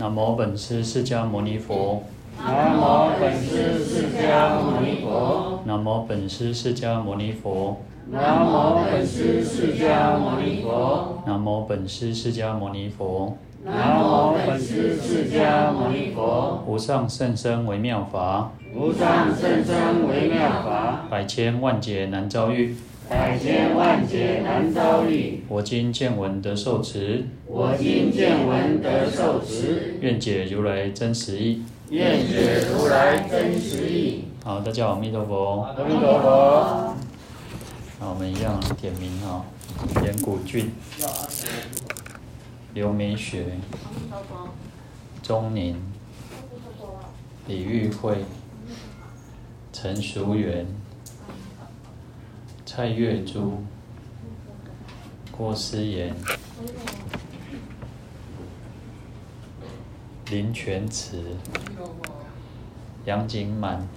南无本师释迦牟尼佛。南无本师释迦牟尼佛。南无本师释迦牟尼佛。南无本师释迦牟尼佛。南无本师释迦牟尼佛。南无本师释迦牟尼佛。无上甚深微妙法。无上甚深微妙法。百千万劫难遭遇。百千万劫难遭遇，我今见闻得受持，我今见闻得受持，愿解如来真实义，愿解如来真实义。好，大家好，阿弥陀佛。阿弥陀佛。好，我们一样点名哈，严古俊，刘美雪，钟宁，李玉慧，陈淑媛。蔡月珠、郭思妍、林全慈、杨景满、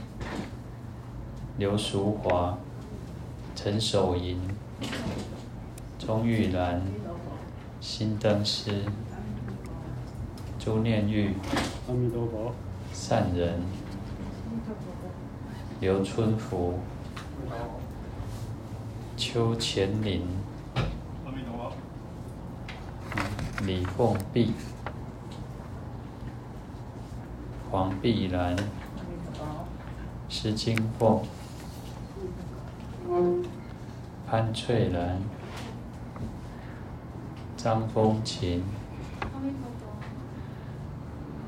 刘淑华、陈守银、钟玉兰、辛登师、朱念玉、善人、刘春福。邱干林、李凤碧、黄碧兰、施金凤、潘翠兰、张风琴、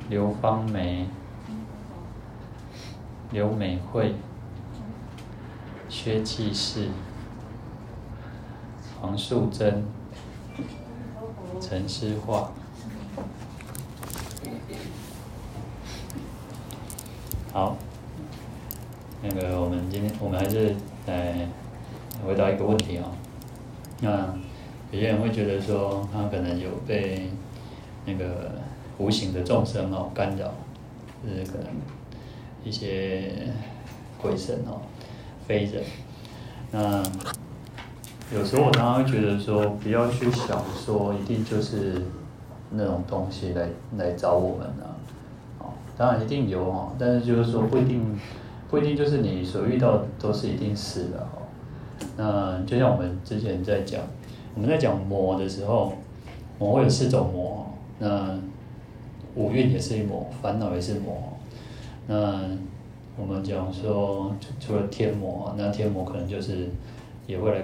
刘芳梅、刘美惠、薛继世。黄素贞、陈诗樺，好，那个我们今天我们还是来回答一个问题、哦。那有些人会觉得说，他可能有被那个无形的众生哦干扰，就是可能一些鬼神哦、非人，那。有时候我常常会觉得说，不要去想说一定就是那种东西来来找我们啊，哦，当然一定有哦，但是就是说不一定，不一定就是你所遇到都是一定是的哦。那就像我们之前在讲，我们在讲魔的时候，魔会有四种魔，那五蕴也是一魔，烦恼也是魔。那我们讲说，除了天魔，那天魔可能就是也会来。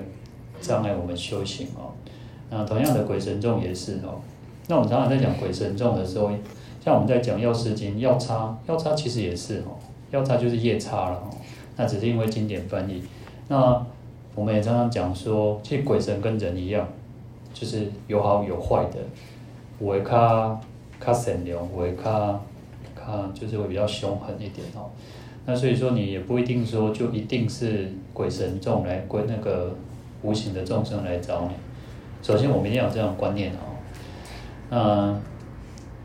障碍我们修行哦，那同样的鬼神众也是哦。那我们常常在讲鬼神众的时候，像我们在讲药师经，药叉，药叉其实也是哦，药叉就是夜叉了哦。那只是因为经典翻译。那我们也常常讲说，其实鬼神跟人一样，就是有好有坏的。我会卡卡善良，我会卡卡就是会比较凶狠一点哦。那所以说你也不一定说就一定是鬼神众来归那个。无形的众生来找你，首先我们一定要有这样的观念哦。那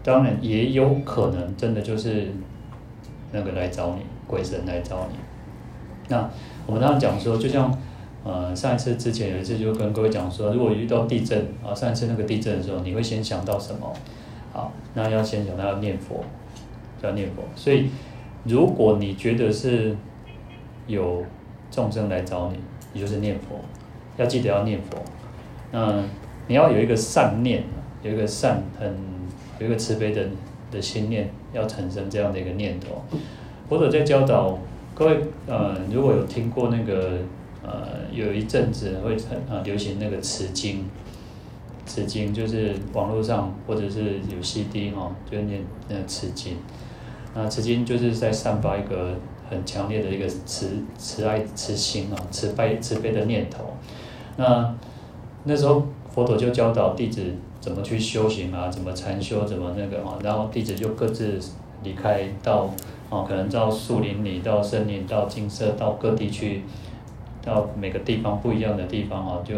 当然也有可能真的就是那个来找你，鬼神来找你。那我们刚刚讲说，就像呃上一次之前有一次就跟各位讲说，如果遇到地震啊，上一次那个地震的时候，你会先想到什么？好，那要先想到要念佛，要念佛。所以如果你觉得是有众生来找你，你就是念佛。要记得要念佛，那你要有一个善念，有一个善很有一个慈悲的的心念，要产生这样的一个念头。佛陀在教导各位，呃，如果有听过那个，呃，有一阵子会很啊流行那个持经，持经就是网络上或者是有 CD 哈，就念那个持经，那持经就是在散发一个很强烈的一个慈慈爱慈心啊，慈悲慈悲的念头。那那时候佛陀就教导弟子怎么去修行啊，怎么禅修，怎么那个啊，然后弟子就各自离开到啊，可能到树林里，到森林，到金色，到各地去，到每个地方不一样的地方啊，就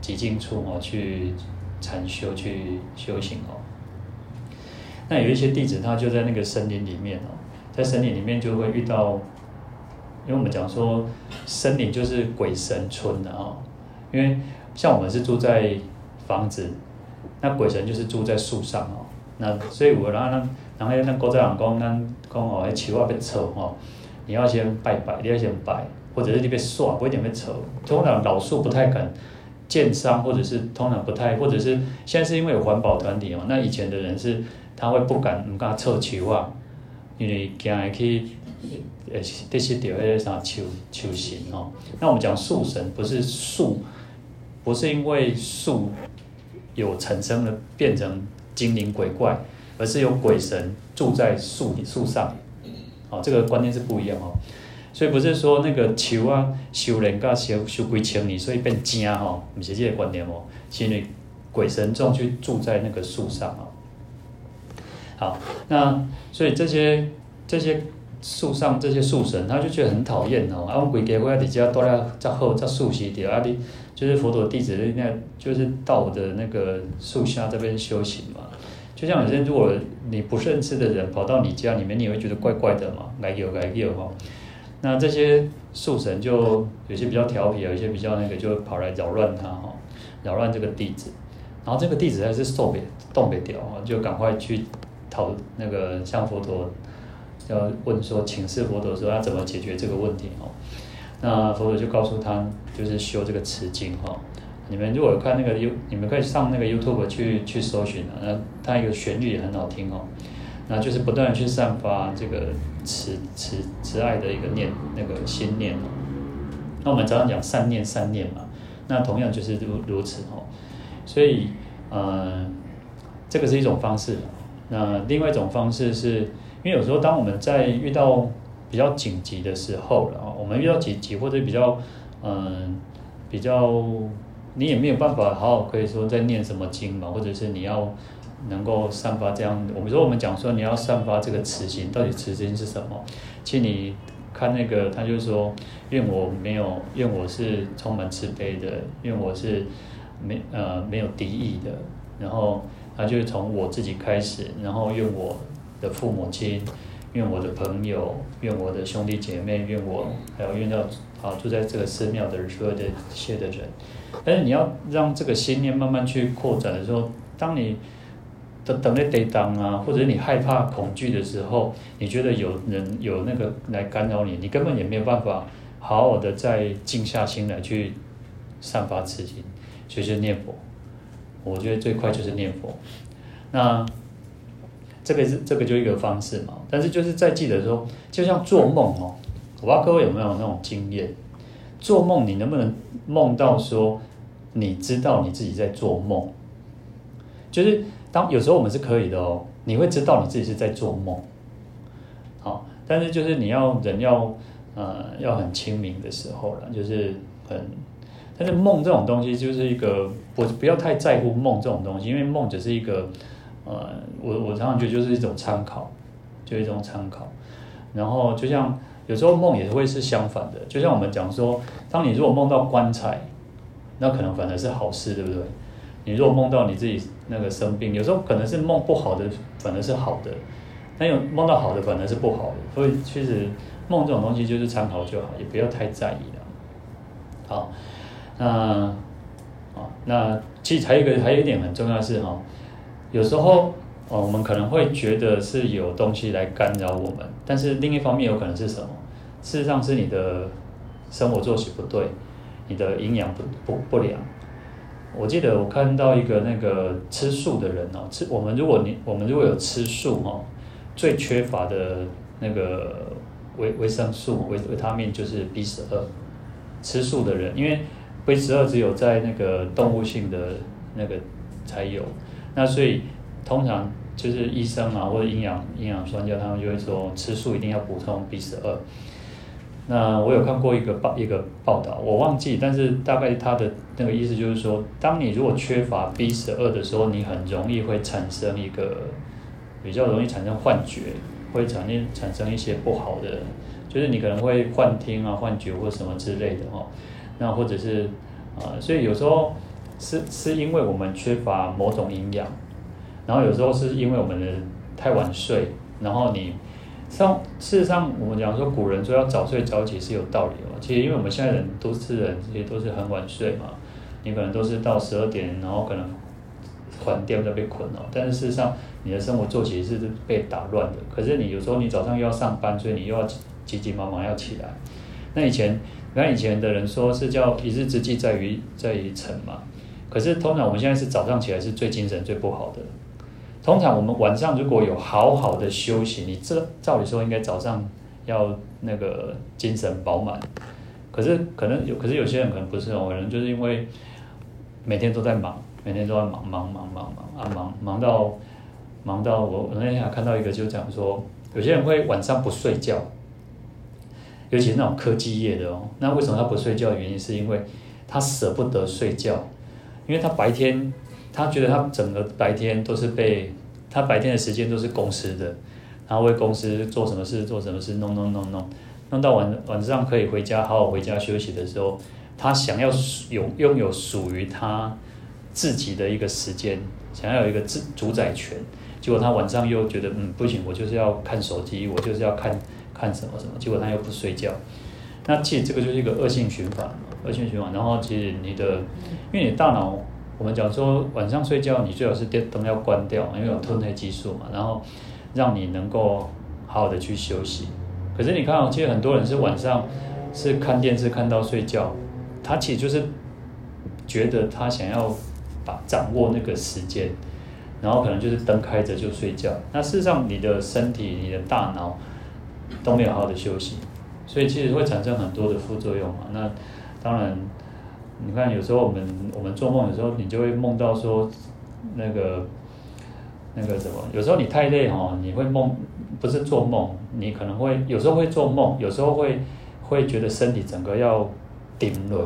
极静处啊去禅修去修行哦。那有一些弟子他就在那个森林里面哦，在森林里面就会遇到，因为我们讲说森林就是鬼神村的啊。因为像我们是住在房子，那鬼神就是住在树上哦。那所以我然后，然后那古早人讲，咱讲哦，那树仔要臭吼，你要先拜拜，你要先拜，或者是你别耍，不一定要臭。通常老树不太敢建商，或者是通常不太，或者是现在是因为有环保团体哦，那以前的人是他会不敢唔敢臭树啊，因为惊会去。呃，这些掉迄个啥树树神哦。那我们讲树神，不是树，不是因为树有产生了变成精灵鬼怪，而是有鬼神住在树树上。哦，这个观念是不一样哦。所以不是说那个树啊，修炼噶修修几千年，所以变精哈，不是这个观念哦。是因为鬼神众去住在那个树上哦。好，那所以这些这些。树上这些树神，他就觉得很讨厌哦。啊，我规家伙在家都要在好在熟悉点啊，你就是佛陀弟子，那就是到我的那个树下这边修行嘛。就像有些如果你不认识的人跑到你家里面，你也会觉得怪怪的嘛，来有来有哈。那这些树神就有些比较调皮，有些比较那个，就跑来扰乱他哈，扰乱这个弟子。然后这个弟子还是受不动不掉啊，就赶快去讨那个向佛陀。要问说，请示佛陀说要怎么解决这个问题哦？那佛陀就告诉他，就是修这个持经哈。你们如果看那个 U，你们可以上那个 YouTube 去去搜寻啊。那它一个旋律也很好听哦。那就是不断去散发这个慈慈慈爱的一个念那个心念哦。那我们常常讲善念善念嘛，那同样就是如如此哦。所以呃，这个是一种方式。那另外一种方式是。因为有时候，当我们在遇到比较紧急的时候，然后我们遇到紧急或者比较，嗯，比较你也没有办法好好可以说在念什么经嘛，或者是你要能够散发这样，我们说我们讲说你要散发这个慈心，到底慈心是什么？其实你看那个，他就说愿我没有，愿我是充满慈悲的，愿我是没呃没有敌意的，然后他就从我自己开始，然后愿我。的父母亲，愿我的朋友，愿我的兄弟姐妹，愿我还有愿到啊住在这个寺庙的所有的一切的人。但是你要让这个心念慢慢去扩展的时候，当你等等在跌当啊，或者你害怕恐惧的时候，你觉得有人有那个来干扰你，你根本也没有办法好好的再静下心来去散发慈心，所以就念佛。我觉得最快就是念佛。那。这个是这个就一个方式嘛，但是就是在记得说，就像做梦哦，我不知道各位有没有那种经验，做梦你能不能梦到说你知道你自己在做梦？就是当有时候我们是可以的哦，你会知道你自己是在做梦，好，但是就是你要人要呃要很清明的时候了，就是很，但是梦这种东西就是一个不不要太在乎梦这种东西，因为梦只是一个。呃，我我常常觉得就是一种参考，就一种参考。然后就像有时候梦也会是相反的，就像我们讲说，当你如果梦到棺材，那可能反而是好事，对不对？你如果梦到你自己那个生病，有时候可能是梦不好的，反而是好的；但有梦到好的，反而是不好的。所以其实梦这种东西就是参考就好，也不要太在意了。好，那啊，那其实还有一个还有一点很重要的是哈。有时候，哦，我们可能会觉得是有东西来干扰我们，但是另一方面有可能是什么？事实上是你的生活作息不对，你的营养不不不良。我记得我看到一个那个吃素的人哦，吃我们如果你我们如果有吃素哦，最缺乏的那个维维生素维维他命就是 B 十二。吃素的人，因为 B 十二只有在那个动物性的那个才有。那所以通常就是医生啊，或者营养营养专家，他们就会说吃素一定要补充 B 十二。那我有看过一个报一个报道，我忘记，但是大概他的那个意思就是说，当你如果缺乏 B 十二的时候，你很容易会产生一个比较容易产生幻觉，会产生产生一些不好的，就是你可能会幻听啊、幻觉或什么之类的哦。那或者是啊，所以有时候。是是因为我们缺乏某种营养，然后有时候是因为我们的太晚睡，然后你上事实上我们讲说古人说要早睡早起是有道理的，其实因为我们现在人都是人，这些都是很晚睡嘛，你可能都是到十二点，然后可能团掉在被困哦，但是事实上你的生活作息是被打乱的。可是你有时候你早上又要上班，所以你又要急急忙忙要起来。那以前，你看以前的人说是叫一日之计在于在于晨嘛，可是通常我们现在是早上起来是最精神最不好的。通常我们晚上如果有好好的休息，你这照理说应该早上要那个精神饱满。可是可能有，可是有些人可能不是哦，可能就是因为每天都在忙，每天都在忙忙忙忙忙啊忙忙到忙到我我那天还看到一个就讲说，有些人会晚上不睡觉，尤其是那种科技业的哦，那为什么他不睡觉？原因是因为他舍不得睡觉，因为他白天他觉得他整个白天都是被他白天的时间都是公司的，然后为公司做什么事做什么事弄弄弄弄。弄到晚晚上可以回家好好回家休息的时候，他想要有拥有属于他自己的一个时间，想要有一个自主宰权。结果他晚上又觉得嗯不行，我就是要看手机，我就是要看看什么什么。结果他又不睡觉，那其实这个就是一个恶性循环，恶性循环。然后其实你的，因为你大脑，我们讲说晚上睡觉你最好是电灯要关掉，因为有褪黑激素嘛，然后让你能够好好的去休息。可是你看哦，其实很多人是晚上是看电视看到睡觉，他其实就是觉得他想要把掌握那个时间，然后可能就是灯开着就睡觉。那事实上，你的身体、你的大脑都没有好好的休息，所以其实会产生很多的副作用嘛。那当然，你看有时候我们我们做梦的时候，你就会梦到说那个。那个什么，有时候你太累哈，你会梦，不是做梦，你可能会有时候会做梦，有时候会会觉得身体整个要顶累，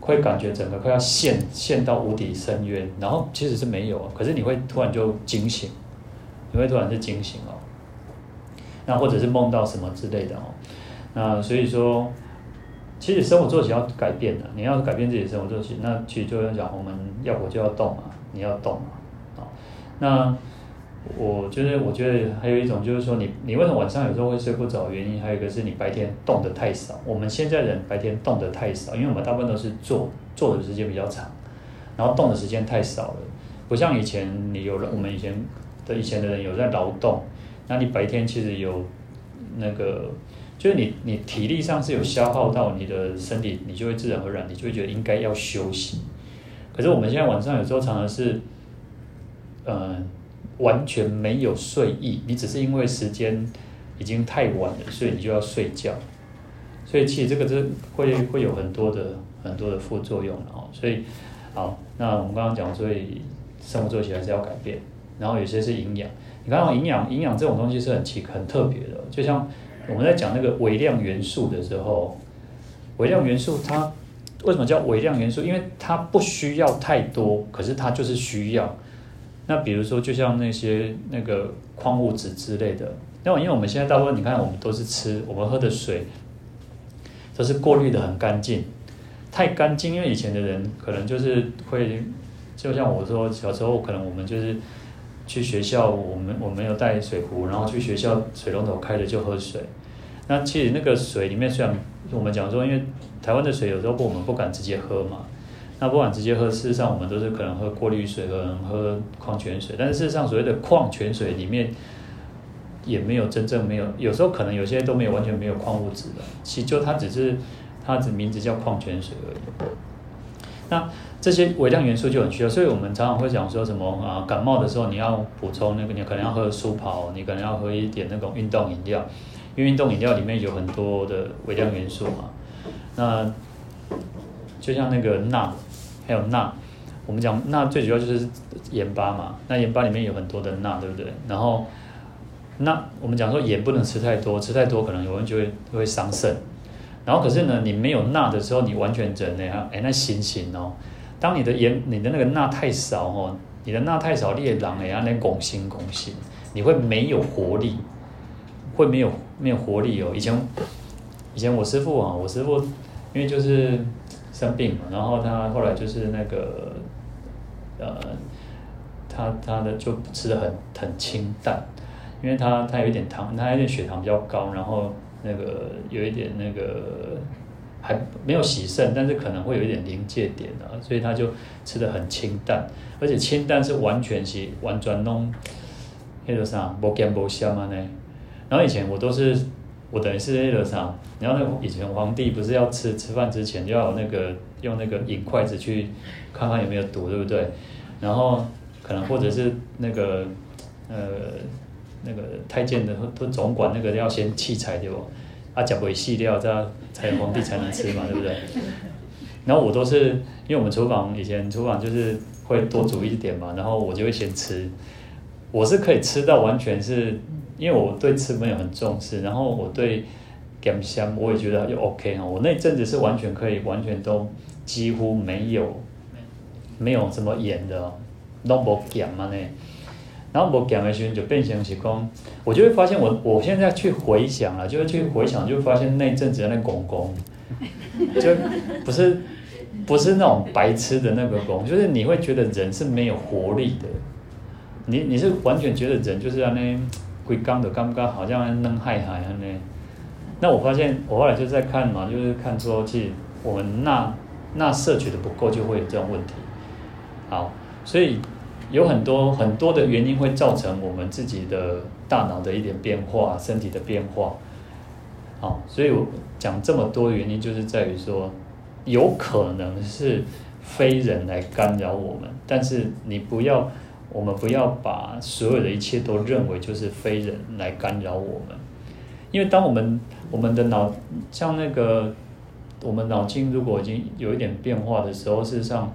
会感觉整个快要陷陷到无底深渊，然后其实是没有，可是你会突然就惊醒，你会突然就惊醒哦，那或者是梦到什么之类的哦，那所以说，其实生活作息要改变的，你要改变自己的生活作息，那其实就要讲，我们要活就要动嘛，你要动嘛。啊那我觉得，我觉得还有一种就是说你，你你为什么晚上有时候会睡不着？原因还有一个是你白天动得太少。我们现在人白天动得太少，因为我们大部分都是坐坐的时间比较长，然后动的时间太少了。不像以前，你有了我们以前的以前的人有在劳动，那你白天其实有那个，就是你你体力上是有消耗到你的身体，你就会自然而然，你就会觉得应该要休息。可是我们现在晚上有时候常常是。呃，完全没有睡意，你只是因为时间已经太晚了，所以你就要睡觉。所以其实这个是会会有很多的很多的副作用哦。所以好，那我们刚刚讲，所以生活作息还是要改变。然后有些是营养，你看营养营养这种东西是很奇很特别的，就像我们在讲那个微量元素的时候，微量元素它为什么叫微量元素？因为它不需要太多，可是它就是需要。那比如说，就像那些那个矿物质之类的，那因为我们现在大部分你看，我们都是吃，我们喝的水都是过滤的很干净，太干净。因为以前的人可能就是会，就像我说，小时候可能我们就是去学校，我们我没有带水壶，然后去学校水龙头开了就喝水。那其实那个水里面虽然我们讲说，因为台湾的水有时候不我们不敢直接喝嘛。那不管直接喝，事实上我们都是可能喝过滤水，可能喝矿泉水。但是事实上，所谓的矿泉水里面也没有真正没有，有时候可能有些都没有完全没有矿物质的。其实就它只是它的名字叫矿泉水而已。那这些微量元素就很需要，所以我们常常会讲说什么啊，感冒的时候你要补充那个，你可能要喝舒跑，你可能要喝一点那种运动饮料，因为运动饮料里面有很多的微量元素嘛。那就像那个钠。还有钠，我们讲钠最主要就是盐巴嘛。那盐巴里面有很多的钠，对不对？然后，那我们讲说盐不能吃太多，吃太多可能有人就会会伤肾。然后可是呢，你没有钠的时候，你完全整那样，哎，那行行哦。当你的盐，你的那个钠太少哦，你的钠太少，你也狼哎啊，那拱心拱心，你会没有活力，会没有没有活力哦。以前以前我师父啊，我师父因为就是。生病嘛，然后他后来就是那个，呃，他他的就吃的很很清淡，因为他他有一点糖，他有点血糖比较高，然后那个有一点那个还没有洗肾，但是可能会有一点临界点啊，所以他就吃得很清淡，而且清淡是完全是完全弄那个啥，无咸无香嘛呢。然后以前我都是我等于是那个啥，然后那以前皇帝不是要吃吃饭之前就要那个用那个银筷子去看看有没有毒，对不对？然后可能或者是那个呃那个太监的都总管那个要先器材对不？啊，食袂死掉，这样才皇帝才能吃嘛，对不对？然后我都是，因为我们厨房以前厨房就是会多煮一点嘛，然后我就会先吃。我是可以吃到完全是，因为我对吃没有很重视，然后我对咸香我也觉得就 OK 哈。我那阵子是完全可以，完全都几乎没有没有什么盐的，都无咸嘛呢。然后我讲的时候就变成是讲，我就会发现我我现在去回想了，就是去回想，就发现那阵子的那公公，就不是不是那种白痴的那个公，就是你会觉得人是没有活力的，你你是完全觉得人就是那龟缸的刚刚好像能害害那，那我发现我后来就在看嘛，就是看说其实我们那那摄取的不够就会有这种问题，好，所以。有很多很多的原因会造成我们自己的大脑的一点变化，身体的变化。好，所以我讲这么多原因，就是在于说，有可能是非人来干扰我们，但是你不要，我们不要把所有的一切都认为就是非人来干扰我们，因为当我们我们的脑像那个我们脑筋如果已经有一点变化的时候，事实上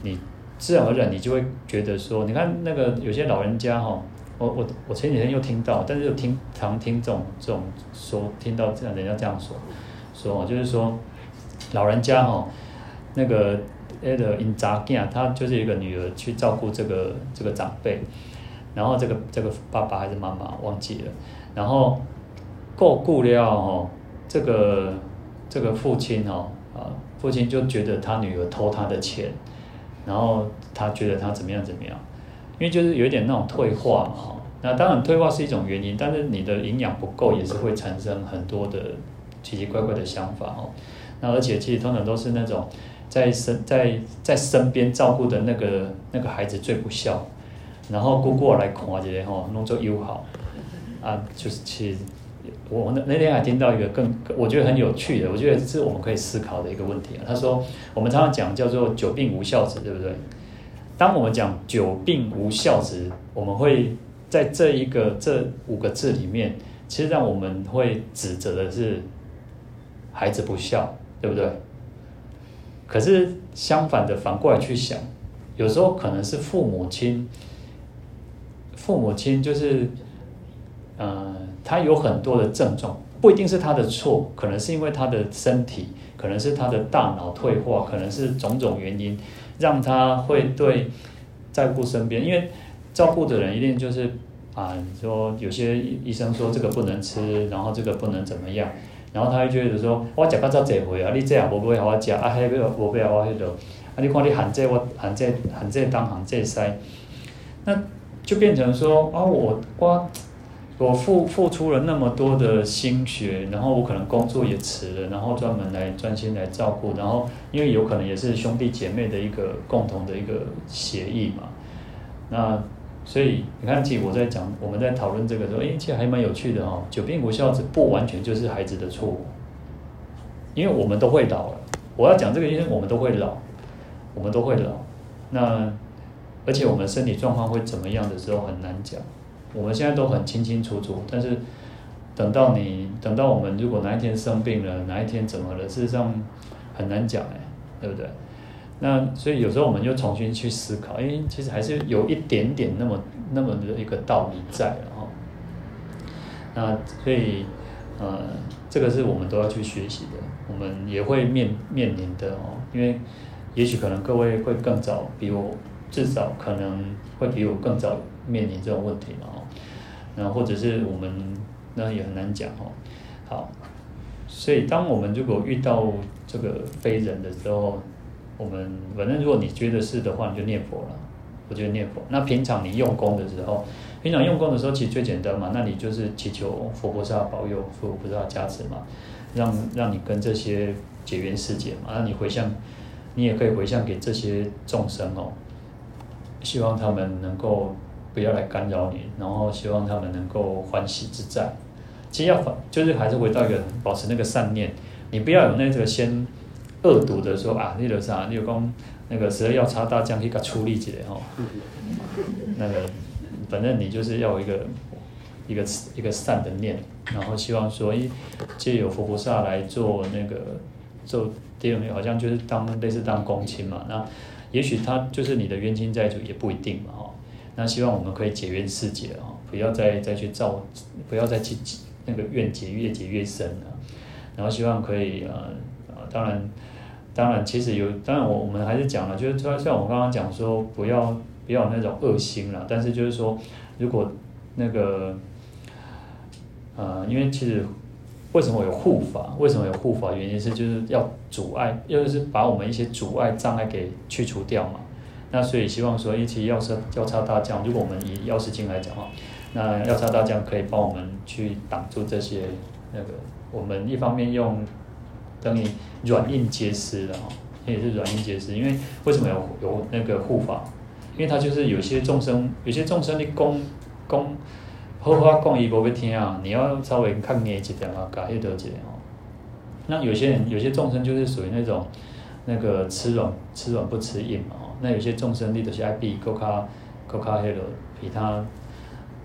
你。自然而然，你就会觉得说，你看那个有些老人家哈，我我我前几天又听到，但是又听常听这种这种说，听到这样人家这样说，说就是说老人家哈，那个那个因查囝，他就是一个女儿去照顾这个这个长辈，然后这个这个爸爸还是妈妈忘记了，然后过顾了哦，这个这个父亲哦啊，父亲就觉得他女儿偷他的钱。然后他觉得他怎么样怎么样，因为就是有一点那种退化嘛，那当然退化是一种原因，但是你的营养不够也是会产生很多的奇奇怪怪的想法哦。那而且其实通常都是那种在身在在身边照顾的那个那个孩子最不孝，然后姑姑来看一下吼，弄做友好啊，就是其实。我那那天还听到一个更我觉得很有趣的，我觉得是我们可以思考的一个问题啊。他说，我们常常讲叫做“久病无孝子”，对不对？当我们讲“久病无孝子”，我们会在这一个这五个字里面，其实让我们会指责的是孩子不孝，对不对？可是相反的，反过来去想，有时候可能是父母亲，父母亲就是，嗯、呃。他有很多的症状，不一定是他的错，可能是因为他的身体，可能是他的大脑退化，可能是种种原因，让他会对照顾身边，因为照顾的人一定就是啊，你说有些医生说这个不能吃，然后这个不能怎么样，然后他会觉得说，我食到这回啊，你这样我不会我吃，啊，迄个无买我迄个，啊，你看你含这我含这含这当含这塞，那就变成说啊，我我。我付付出了那么多的心血，然后我可能工作也辞了，然后专门来专心来照顾，然后因为有可能也是兄弟姐妹的一个共同的一个协议嘛，那所以你看，其实我在讲，我们在讨论这个时候，诶，其实还蛮有趣的哦。久病无孝子不完全就是孩子的错误，因为我们都会老了。我要讲这个，因为我们都会老，我们都会老。那而且我们身体状况会怎么样的时候很难讲。我们现在都很清清楚楚，但是等到你等到我们如果哪一天生病了，哪一天怎么了，事实上很难讲哎，对不对？那所以有时候我们就重新去思考，哎，其实还是有一点点那么那么的一个道理在了哈。那所以呃，这个是我们都要去学习的，我们也会面面临的哦，因为也许可能各位会更早比我，至少可能会比我更早。面临这种问题嘛，哦，那或者是我们那也很难讲哦。好，所以当我们如果遇到这个非人的时候，我们反正如果你觉得是的话，你就念佛了。我觉得念佛。那平常你用功的时候，平常用功的时候其实最简单嘛，那你就是祈求佛菩萨保佑，佛菩萨加持嘛。让让你跟这些结缘世界嘛，那你回向，你也可以回向给这些众生哦，希望他们能够不要来干扰你，然后希望他们能够欢喜自在。其实要反，就是还是回到一个保持那个善念，你不要有那个先恶毒的说啊，那个啥，你有讲那个十二要叉大将去给处理起来哈，那个反正你就是要一个一个一个善的念，然后希望说，诶，借由佛菩萨来做那个做第二，好像就是当类似当公亲嘛，那也许他就是你的冤亲债主也不一定嘛哈，那希望我们可以解冤释结啊，不要再再去造，不要再去。那个怨结越结越深了，然后希望可以呃呃，当然当然其实有，当然我我们还是讲了，就是说像我刚刚讲说不要不要那种恶心了，但是就是说如果那个呃，因为其实为什么有护法？为什么有护法？原因是就是要阻碍，又是把我们一些阻碍障碍给去除掉嘛。那所以希望说一起药师交叉大将，如果我们以药师经来讲哈。那药叉大将可以帮我们去挡住这些那个，我们一方面用等于软硬皆施的哈，也是软硬皆施。因为为什么有有那个护法？因为他就是有些众生，有些众生的功功好好讲伊无要听啊，你要稍微看捏一点啊，改一点哦。那有些人有些众生就是属于那种那个吃软吃软不吃硬嘛，那有些众生力的是爱比更加更加迄个比他。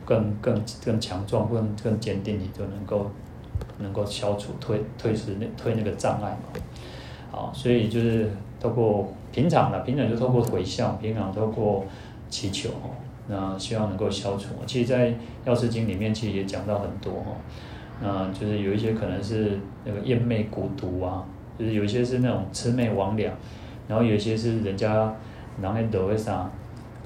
更更更强壮，更更坚定，你就能够能够消除退退失那退那个障碍嘛。好，所以就是透过平常的平常就透过回向，平常透过祈求，那希望能够消除。其实，在药师经里面其实也讲到很多哈，那就是有一些可能是那个厌魅蛊毒啊，就是有一些是那种魑魅魍魉，然后有一些是人家然后得为啥？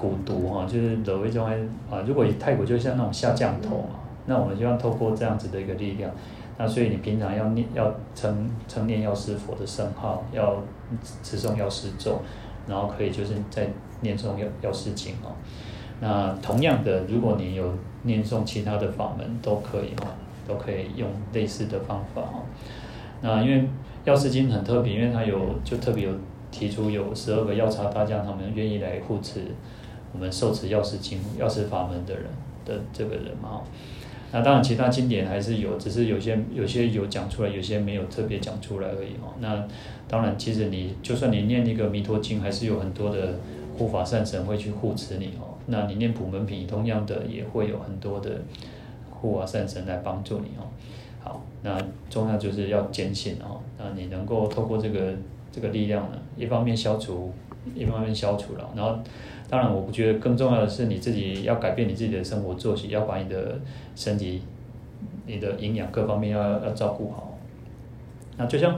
蛊毒哈，就是罗威中啊，如果以泰国就像那种下降头嘛，那我们希望透过这样子的一个力量，那所以你平常要念要称称念药师佛的圣号，要持诵药师咒，然后可以就是在念诵药药师经哦。那同样的，如果你有念诵其他的法门都可以哈，都可以用类似的方法哦。那因为药师经很特别，因为它有就特别有提出有十二个药叉大将，他们愿意来护持。我们受持药师经、药师法门的人的这个人嘛，那当然其他经典还是有，只是有些有些有讲出来，有些没有特别讲出来而已哦。那当然，其实你就算你念那个弥陀经，还是有很多的护法善神会去护持你哦。那你念普门品，同样的也会有很多的护法善神来帮助你哦。好，那重要就是要坚信哦，那你能够透过这个这个力量呢，一方面消除，一方面消除了，然后。当然，我不觉得更重要的是你自己要改变你自己的生活作息，要把你的身体、你的营养各方面要要照顾好。那就像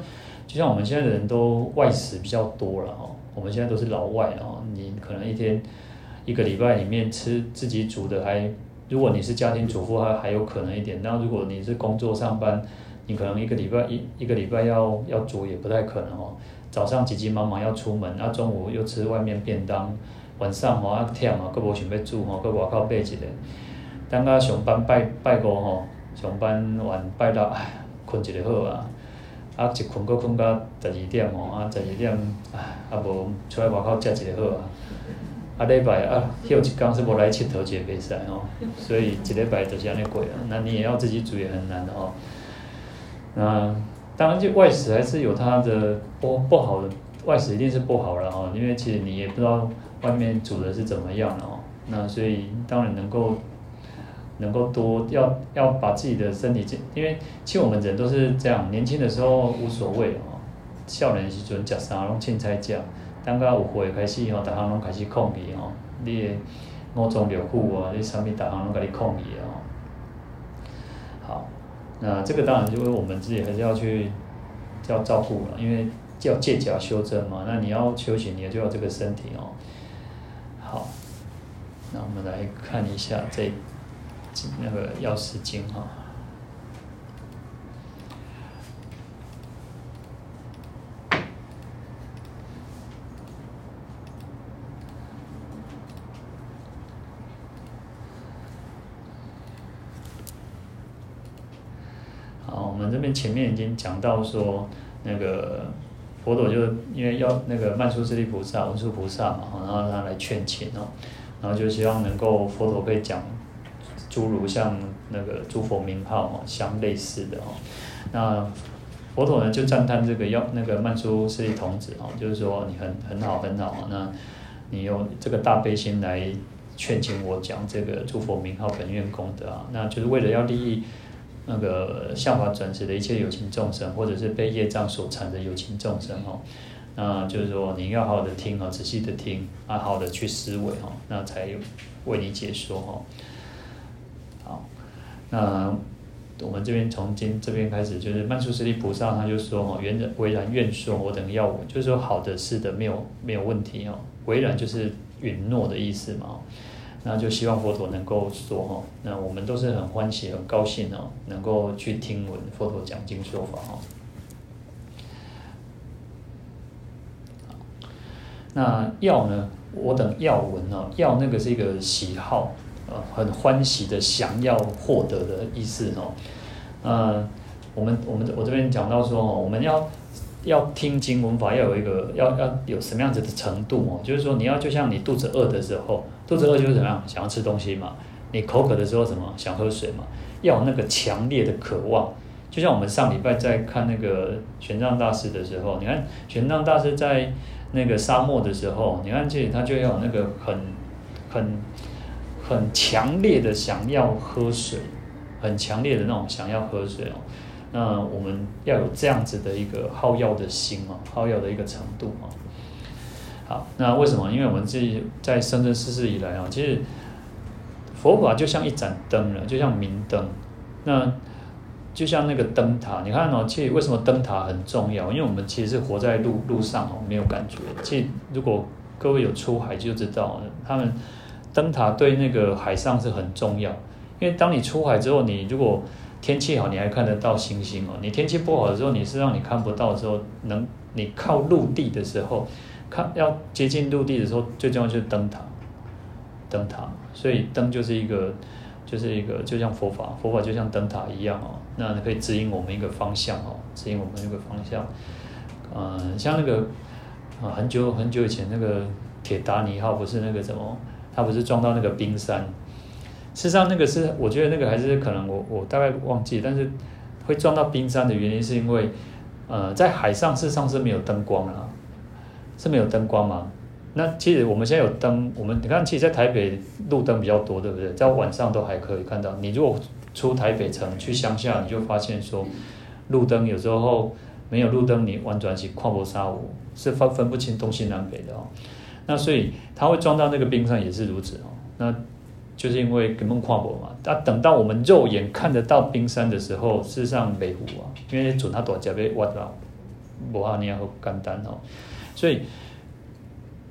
就像我们现在的人都外食比较多了哈，我们现在都是老外啊，你可能一天一个礼拜里面吃自己煮的还，如果你是家庭主妇还还有可能一点，那如果你是工作上班，你可能一个礼拜一一个礼拜要要煮也不太可能哦。早上急急忙忙要出门，啊中午又吃外面便当。晚上吼啊忝啊，佫无想要煮吼，佫外口买一个。等到上班拜拜五吼，上班完拜六，唉，困一个好啊。啊，一困佫困到十二点吼，啊，十二点，唉，啊无出来外口食一个好啊。啊，礼拜啊，休一天是无来佚佗一个袂使吼，所以一礼拜就是安尼过啊。那你也要自己煮也很难的吼。那当然，就外食还是有它的不不好的，外食一定是不好了哦，因为其实你也不知道。外面煮的是怎么样哦？那所以当然能够能够多要要把自己的身体健，因为其实我们人都是这样，年轻的时候无所谓哦，少年时阵食啥拢凊彩食，等到有岁开始吼，逐项拢开始控制哦，你的五脏六腑啊，你啥物逐项拢甲你控制哦。好，那这个当然就是我们自己还是要去要照顾了，因为要借假修真嘛，那你要修行，你就要这个身体哦。好，那我们来看一下这那个药师经哈。好，我们这边前面已经讲到说，那个佛陀就是因为要那个曼殊室利菩萨、文殊菩萨嘛，然后他来劝请哦，然后就希望能够佛陀可以讲诸如像那个诸佛名号哦，相类似的哦。那佛陀呢就赞叹这个要那个曼殊室利童子哦，就是说你很很好很好啊，那你用这个大悲心来劝请我讲这个诸佛名号本愿功德啊，那就是为了要利益。那个向法转世的一切有情众生，或者是被业障所缠的有情众生哦，那就是说你要好好的听哦，仔细的听，啊，好好的去思维哦，那才为你解说哦。好，那我们这边从今这边开始，就是曼殊室利菩萨他就说哦，原人唯然愿说，我等要我，就是说好的是的，没有没有问题哦，为然就是允诺的意思嘛。那就希望佛陀能够说哈，那我们都是很欢喜、很高兴哦，能够去听闻佛陀讲经说法哦。那要呢？我等要闻哦，要那个是一个喜好，呃，很欢喜的想要获得的意思哦。呃，我们我们我这边讲到说哦，我们要。要听经闻法，要有一个要要有什么样子的程度哦？就是说，你要就像你肚子饿的时候，肚子饿就是怎么样，想要吃东西嘛。你口渴的时候，什么想喝水嘛？要有那个强烈的渴望。就像我们上礼拜在看那个玄奘大师的时候，你看玄奘大师在那个沙漠的时候，你看这里他就要有那个很很很强烈的想要喝水，很强烈的那种想要喝水哦。那我们要有这样子的一个好药的心哦，好药的一个程度哦。好，那为什么？因为我们自己在生生世世以来啊，其实佛法就像一盏灯了，就像明灯。那就像那个灯塔，你看哦，其实为什么灯塔很重要？因为我们其实是活在路路上哦，没有感觉。其实如果各位有出海就知道，他们灯塔对那个海上是很重要。因为当你出海之后，你如果天气好，你还看得到星星哦。你天气不好的时候，你是让你看不到的时候，能你靠陆地的时候，看要接近陆地的时候，最重要就是灯塔，灯塔。所以灯就是一个，就是一个，就像佛法，佛法就像灯塔一样哦。那可以指引我们一个方向哦，指引我们一个方向。嗯，像那个啊，很久很久以前那个铁达尼号不是那个什么，它不是撞到那个冰山。事实上，那个是我觉得那个还是可能我我大概忘记，但是会撞到冰山的原因是因为，呃，在海上事实上是没有灯光啊，是没有灯光嘛。那其实我们现在有灯，我们你看，其实，在台北路灯比较多，对不对？在晚上都还可以看到。你如果出台北城去乡下，你就发现说，路灯有时候没有路灯，你完全是看不沙五，是分分不清东西南北的哦。那所以它会撞到那个冰山也是如此哦。那就是因为根本看不嘛，但等到我们肉眼看得到冰山的时候，事实上没湖啊，因为准它大家被挖到，无阿尼亚和简单哦，所以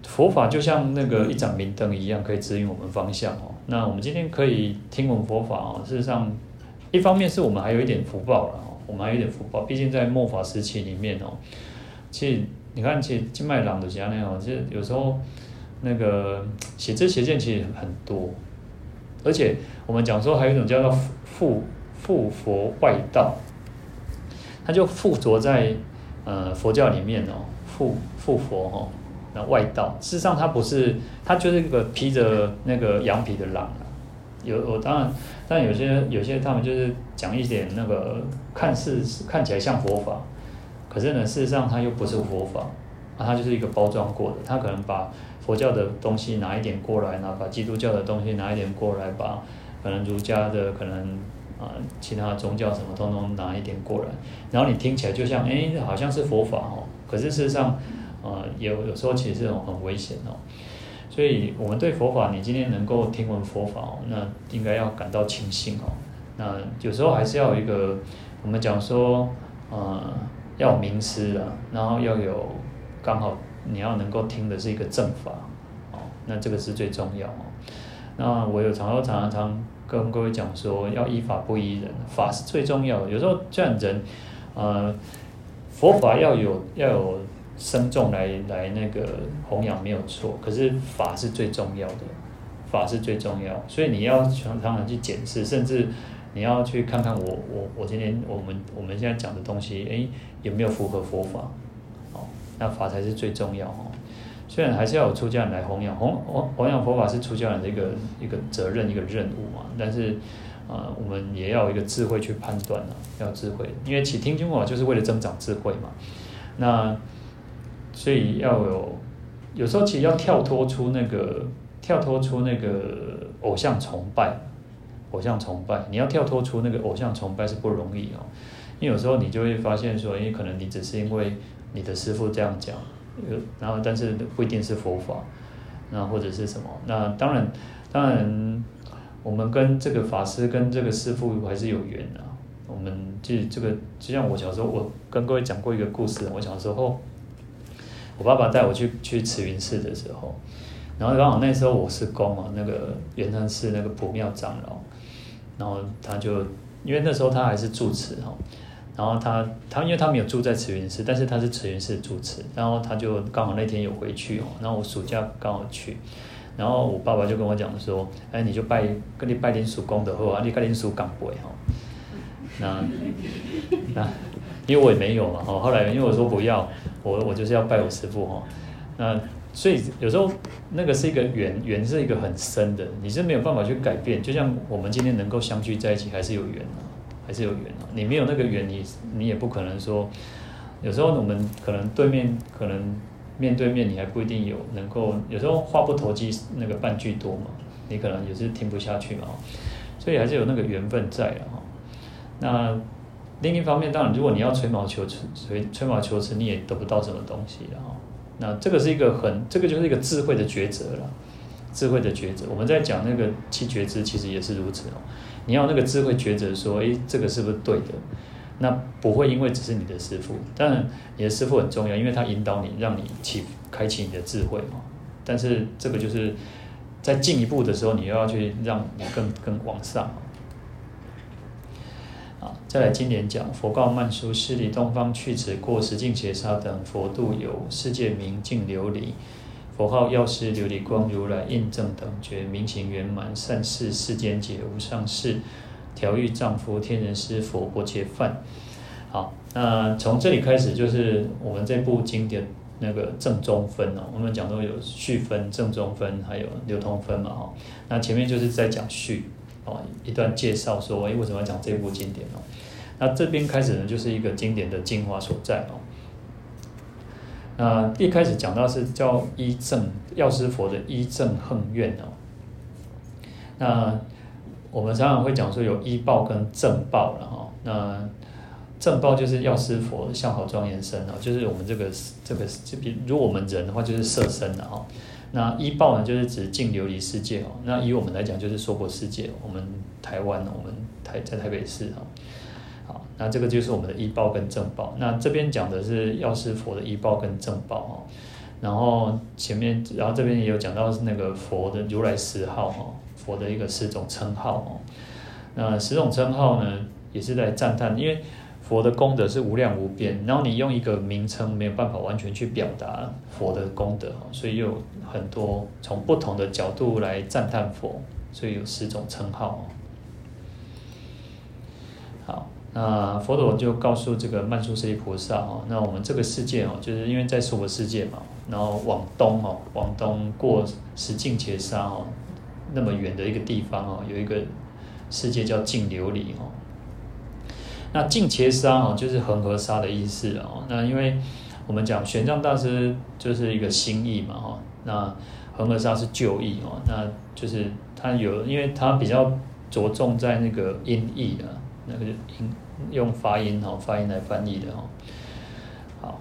佛法就像那个一盏明灯一样，可以指引我们方向哦。那我们今天可以听闻佛法哦，事实上一方面是我们还有一点福报了哦，我们还有一点福报，毕竟在末法时期里面哦，其实你看，其实金麦郎的讲那样，其实有时候那个写知邪见其实很多。而且我们讲说还有一种叫做附附佛外道，它就附着在呃佛教里面哦，附附佛哦，那外道，事实上它不是，它就是一个披着那个羊皮的狼啊。有我当然，但有些有些他们就是讲一点那个看似看起来像佛法，可是呢事实上它又不是佛法啊，它就是一个包装过的，它可能把。佛教的东西拿一点过来，然后把基督教的东西拿一点过来，把可能儒家的可能啊、其他宗教什么通通拿一点过来，然后你听起来就像哎好像是佛法哦，可是事实上啊有、有时候其实这种很危险哦，所以我们对佛法，你今天能够听闻佛法哦，那应该要感到庆幸哦，那有时候还是要有一个我们讲说呃要名师啊，然后要有刚好。你要能够听的是一个正法，哦，那这个是最重要哦。那我有常常常常跟各位讲说，要依法不依人，法是最重要的。有时候这样人，呃，佛法要有要有僧众来来那个弘扬没有错，可是法是最重要的，法是最重要。所以你要常常常去检视，甚至你要去看看我我我今天我们我们现在讲的东西，哎，有没有符合佛法？哦，那法才是最重要哦。虽然还是要有出家人来弘扬，弘弘弘扬佛法是出家人的一个一个责任一个任务嘛，但是啊、呃，我们也要有一个智慧去判断啊，要智慧，因为起听经法就是为了增长智慧嘛。那所以要有有时候其实要跳脱出那个跳脱出那个偶像崇拜。偶像崇拜，你要跳脱出那个偶像崇拜是不容易哦，因为有时候你就会发现说，因为可能你只是因为你的师傅这样讲，呃然后但是不一定是佛法，那或者是什么，那当然当然我们跟这个法师跟这个师傅还是有缘的，我们就这个就像我小时候，我跟各位讲过一个故事，我小时候我爸爸带我去去慈云寺的时候，然后刚好那时候我是公啊，那个圆山寺那个普庙长老。然后他就，因为那时候他还是住持哈，然后他他因为他没有住在慈云寺，但是他是慈云寺住持，然后他就刚好那天有回去哦，然后我暑假刚好去，然后我爸爸就跟我讲说，哎，你就拜跟你拜点属公的话，你跟你叔讲不哈，那那因为我也没有嘛哈，后来因为我说不要，我我就是要拜我师父哈，那。所以有时候那个是一个缘，缘是一个很深的，你是没有办法去改变。就像我们今天能够相聚在一起，还是有缘啊，还是有缘啊。你没有那个缘，你你也不可能说。有时候我们可能对面，可能面对面，你还不一定有能够。有时候话不投机，那个半句多嘛，你可能也是听不下去嘛。所以还是有那个缘分在的哈。那另一方面，当然如果你要吹毛求疵，吹吹毛求疵，你也得不到什么东西的哈。那这个是一个很，这个就是一个智慧的抉择了，智慧的抉择。我们在讲那个七觉知，其实也是如此哦。你要那个智慧抉择，说，诶，这个是不是对的？那不会因为只是你的师傅，当然你的师傅很重要，因为他引导你，让你启开启你的智慧嘛。但是这个就是在进一步的时候，你又要去让你更更往上。再来经典讲，佛告曼殊：施礼东方去此过十境伽沙等佛度有世界名净琉璃，佛号药师琉璃光如来印证等觉明行圆满善事世间解无上士调御丈夫天人师佛薄伽梵。好，那从这里开始就是我们这部经典那个正中分哦，我们讲都有序分、正中分，还有流通分嘛哈。那前面就是在讲序。哦，一段介绍说，哎，为什么要讲这部经典哦？那这边开始呢，就是一个经典的精华所在哦。那一开始讲到是叫依正药师佛的依正行愿哦。那我们常常会讲说有依报跟正报了哈。那正报就是药师佛相好庄严身哦，就是我们这个这个就比如果我们人的话就是色身了哈。那依报呢，就是指净琉璃世界哦。那以我们来讲，就是娑婆世界。我们台湾，我们台在台北市哦。好，那这个就是我们的依报跟正报。那这边讲的是药师佛的依报跟正报哦。然后前面，然后这边也有讲到是那个佛的如来十号哦，佛的一个十种称号哦。那十种称号呢，也是在赞叹，因为。佛的功德是无量无边，然后你用一个名称没有办法完全去表达佛的功德，所以有很多从不同的角度来赞叹佛，所以有十种称号。好，那佛陀就告诉这个曼殊室利菩萨哦，那我们这个世界哦，就是因为在娑婆世界嘛，然后往东哦，往东过十境劫沙哦，那么远的一个地方哦，有一个世界叫净琉璃哦。那净伽沙哦，就是恒河沙的意思哦。那因为我们讲玄奘大师就是一个新意嘛哈。那恒河沙是旧意哦。那就是他有，因为他比较着重在那个音译的，那个音用发音哈，发音来翻译的哈。好，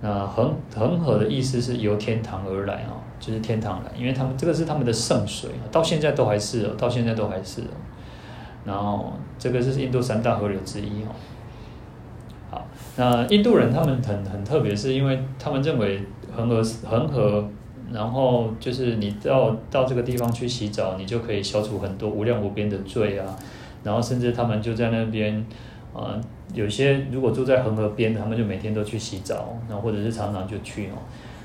那恒恒河的意思是由天堂而来哦，就是天堂来，因为他们这个是他们的圣水，到现在都还是哦，到现在都还是哦。然后这个是印度三大河流之一哦。好，那印度人他们很很特别，是因为他们认为恒河恒河，然后就是你到到这个地方去洗澡，你就可以消除很多无量无边的罪啊。然后甚至他们就在那边，啊，有些如果住在恒河边，他们就每天都去洗澡，然后或者是常常就去哦。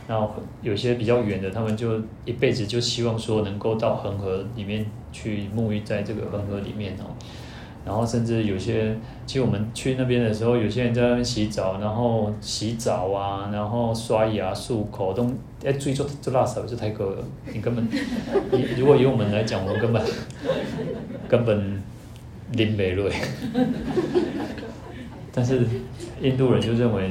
然后有些比较远的，他们就一辈子就希望说能够到恒河里面去沐浴在这个恒河里面哦。然后甚至有些，其实我们去那边的时候，有些人在那边洗澡，然后洗澡啊，然后刷牙、漱口都，哎，最做做拉手就太够了，你根本，你如果以我们来讲，我根本 根本淋没泪。但是印度人就认为，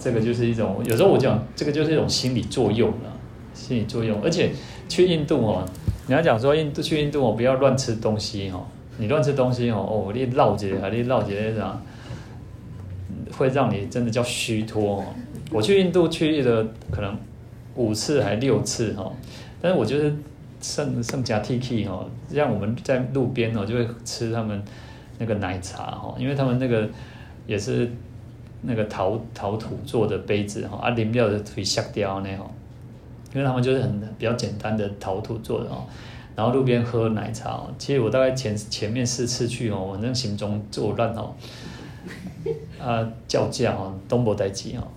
这个就是一种，有时候我讲这个就是一种心理作用了，心理作用。而且去印度哦，你要讲说印度去印度哦，不要乱吃东西哦。你乱吃东西哦，哦，你绕节啊，你绕节那啥，会让你真的叫虚脱哦。我去印度去了可能五次还六次哈，但是我就是剩剩加 T K 哈，让我们在路边哦就会吃他们那个奶茶哈，因为他们那个也是那个陶陶土做的杯子哈，啊，饮料的可以削掉那种，因为他们就是很比较简单的陶土做的哦。然后路边喝奶茶哦，其实我大概前前面四次去哦，我那行踪作乱哦，啊叫价哦，东博代机哦，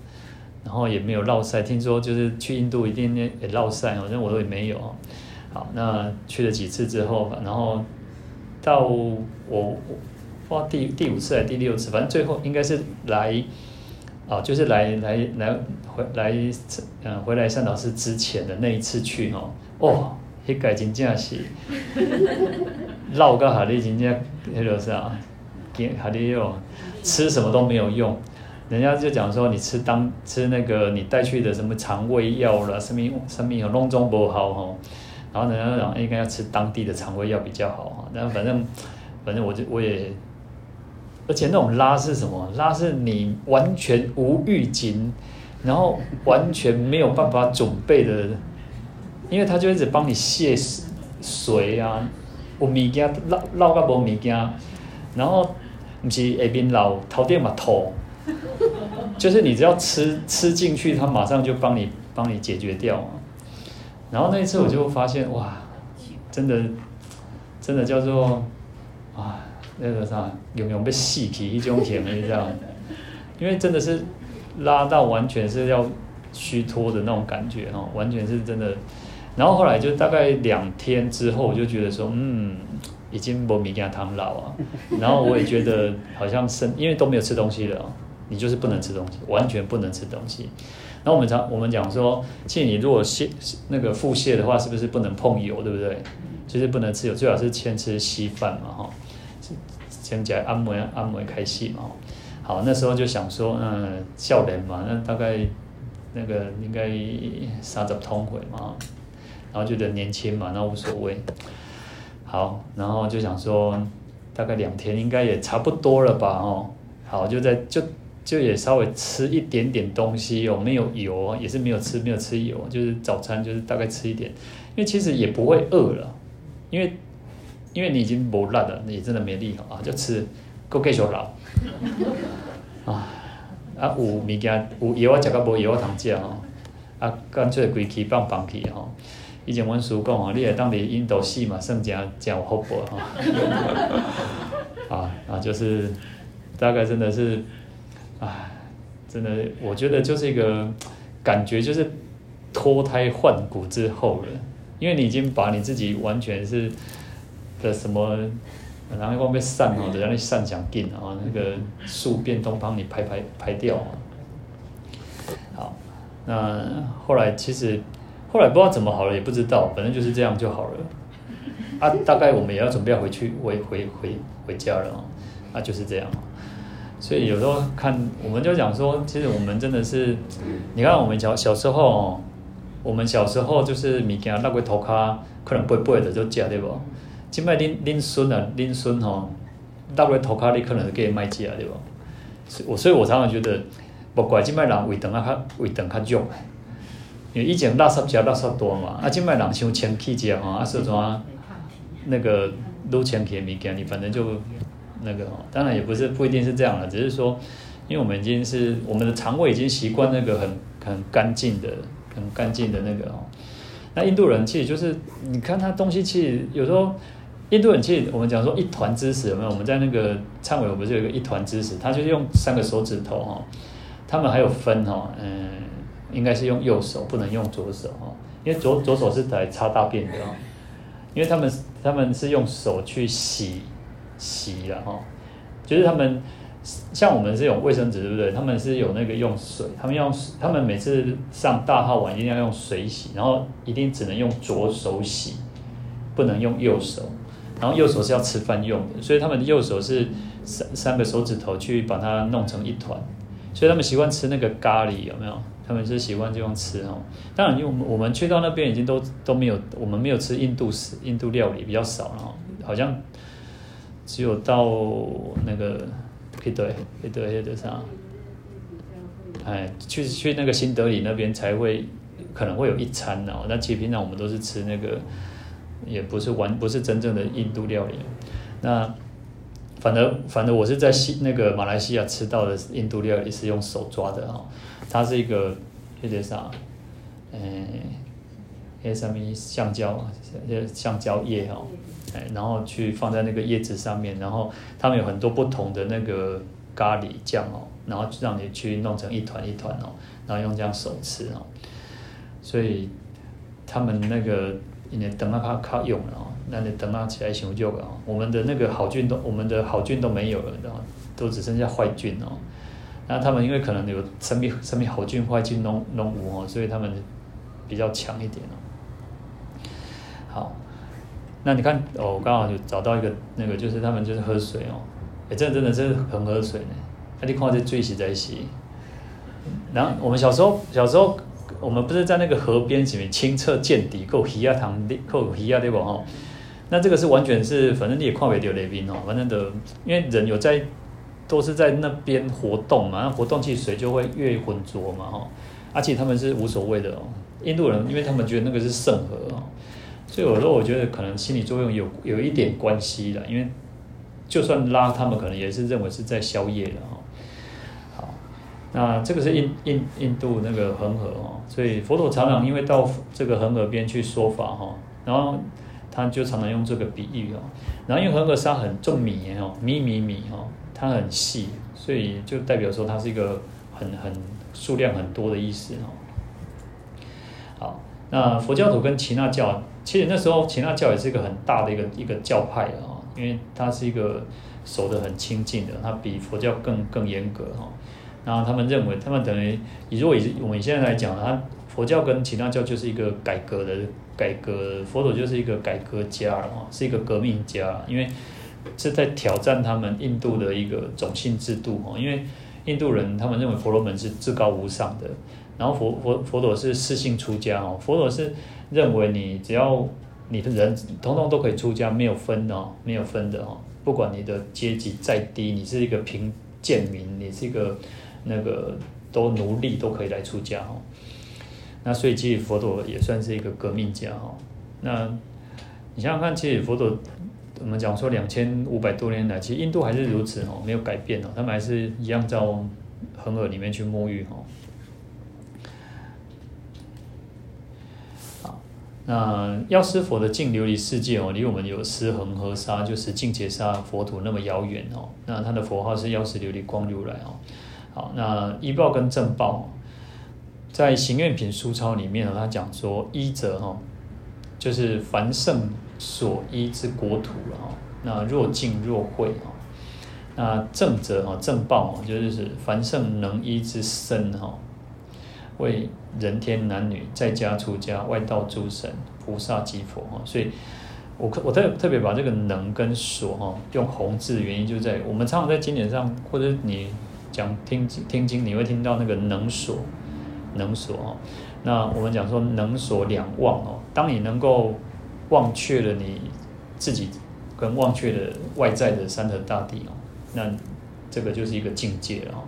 然后也没有落赛，听说就是去印度一定也落赛哦，那我都也没有哦。好，那去了几次之后，然后到我我第第五次还是第六次，反正最后应该是来啊，就是来来来回来嗯回来善导寺之前的那一次去哦，哦。一改真正是，绕个哈利真正那个啥，给哈利哟，吃什么都没有用，人家就讲说你吃当吃那个你带去的什么肠胃药了，什么什么有弄中不好哈，然后人家讲应该要吃当地的肠胃药比较好哈，但反正反正我就我也，而且那种拉是什么？拉是你完全无预警，然后完全没有办法准备的。因为他就一直帮你卸水啊，有物件捞捞个无物件，然后不是下边捞头点嘛头，就是你只要吃吃进去，他马上就帮你帮你解决掉。然后那一次我就发现哇，真的真的叫做啊那个啥，有没有被洗皮一种甜味这样？因为真的是拉到完全是要虚脱的那种感觉哦，完全是真的。然后后来就大概两天之后，我就觉得说，嗯，已经没米加汤老啊。然后我也觉得好像是因为都没有吃东西了，你就是不能吃东西，完全不能吃东西。然后我们常我们讲说，其实你如果泻那个腹泻的话，是不是不能碰油，对不对？就是不能吃油，最好是先吃稀饭嘛，哈，先讲按摩按摩开始嘛。好，那时候就想说，嗯，少年嘛，那大概那个应该三十通回嘛。然后觉得年轻嘛，那无所谓。好，然后就想说，大概两天应该也差不多了吧，哦。好，就在就就也稍微吃一点点东西哦，没有油，也是没有吃没有吃油，就是早餐就是大概吃一点，因为其实也不会饿了，因为因为你已经不辣了，你真的没力啊，就吃够继续老。啊啊有物件有药啊，食个无药啊，通食哦。啊，干脆规气放放气吼。以前阮叔讲吼，你来当伫印度死嘛，算真真有福报吼。啊啊，就是大概真的是，唉，真的，我觉得就是一个感觉，就是脱胎换骨之后了，因为你已经把你自己完全是的什么，然后被散哦，等下你散想尽啊，那个树便都帮你排排排掉。好，那后来其实。后来不知道怎么好了，也不知道，反正就是这样就好了。啊，大概我们也要准备要回去回回回回家了啊，啊，就是这样。所以有时候看，我们就讲说，其实我们真的是，你看我们小小时候，我们小时候就是物件那个头卡可能背背的就食对不？即摆恁恁孙啊，恁孙吼，那个头壳你可能是给伊卖食对不？我所以我常常觉得，不怪即摆人胃肠啊较胃肠较弱。因为以前垃圾食垃圾多嘛，啊，即摆人伤清气食吼，啊，说怎那个撸清气的物件，你反正就那个吼，当然也不是不一定是这样了，只是说，因为我们已经是我们的肠胃已经习惯那个很很干净的、很干净的那个哦。那印度人其实就是，你看他东西其实有时候，印度人其实我们讲说一团知识有没有？我们在那个忏悔，我不是有一个一团知识，他就是用三个手指头哈，他们还有分哈，嗯。应该是用右手，不能用左手哈，因为左左手是来擦大便的啊。因为他们他们是用手去洗洗了哈，就是他们像我们这种卫生纸对不对？他们是有那个用水，他们用他们每次上大号碗一定要用水洗，然后一定只能用左手洗，不能用右手，然后右手是要吃饭用的，所以他们的右手是三三个手指头去把它弄成一团，所以他们习惯吃那个咖喱有没有？他们是习惯这样吃哦。当然，因为我们我们去到那边已经都都没有，我们没有吃印度食印度料理比较少了，好像只有到那个对对对对啥，哎，去去那个新德里那边才会可能会有一餐哦。那其实平常我们都是吃那个，也不是完不是真正的印度料理。那反而反而我是在西那个马来西亚吃到的印度料理是用手抓的哈。它是一个那个啥，嗯，那什么橡胶，橡胶叶哦，哎，然后去放在那个叶子上面，然后他们有很多不同的那个咖喱酱哦，然后让你去弄成一团一团哦，然后用这样手吃哦，所以他们那个你等下他靠用了哦，那你等下起来熊就哦，我们的那个好菌都我们的好菌都没有了，然后都只剩下坏菌哦。那他们因为可能有生命生命好菌坏菌弄弄无哦，所以他们比较强一点哦。好，那你看哦，我刚好就找到一个那个，就是他们就是喝水哦，哎，这真的是很喝水呢。那你看这最实在是。然后我们小时候小时候，我们不是在那个河边里面清澈见底，够鱼啊塘，够鱼啊对不哈？那这个是完全是，反正你也看不到那边哦，反正的，因为人有在。都是在那边活动嘛，那活动其实水就会越浑浊嘛，哈，而且他们是无所谓的哦。印度人，因为他们觉得那个是圣河哦，所以有时候我觉得可能心理作用有有一点关系的，因为就算拉他们，可能也是认为是在宵夜的哈。那这个是印印印度那个恒河哦，所以佛陀常常因为到这个恒河边去说法哈，然后他就常常用这个比喻哦，然后因为恒河沙很重米哦，米米米哈。它很细，所以就代表说它是一个很很数量很多的意思哦。好，那佛教徒跟耆那教，其实那时候耆那教也是一个很大的一个一个教派哦，因为它是一个守得很清净的，它比佛教更更严格哈。然后他们认为，他们等于以如果以我们现在来讲，他佛教跟其他教就是一个改革的改革，佛陀就是一个改革家啊，是一个革命家，因为。是在挑战他们印度的一个种姓制度哦，因为印度人他们认为婆罗门是至高无上的，然后佛佛佛陀是四姓出家哦，佛陀是认为你只要你的人通通都可以出家，没有分哦，没有分的哦，不管你的阶级再低，你是一个贫贱民，你是一个那个都奴隶都可以来出家哦，那所以其实佛陀也算是一个革命家哦，那你想想看，其实佛陀。我们讲说两千五百多年来，其实印度还是如此哦，没有改变哦，他们还是一样在恒河里面去沐浴哦。好，那药师佛的净琉璃世界哦，离我们有十恒河沙，就是净伽萨佛土那么遥远哦。那他的佛号是药师琉璃光如来哦。那依报跟正报，在行愿品书钞里面呢，他讲说依者哈，就是凡圣。所依之国土了哈，那若净若秽哈，那正者哈正报哈，就是凡圣能依之身哈，为人天男女在家出家外道诸神菩萨及佛哈，所以我我特特别把这个能跟所哈用红字的原因就在我们常常在经典上或者你讲听听经你会听到那个能所能所哦，那我们讲说能所两忘哦，当你能够。忘却了你自己，跟忘却了外在的山河大地哦，那这个就是一个境界了哦。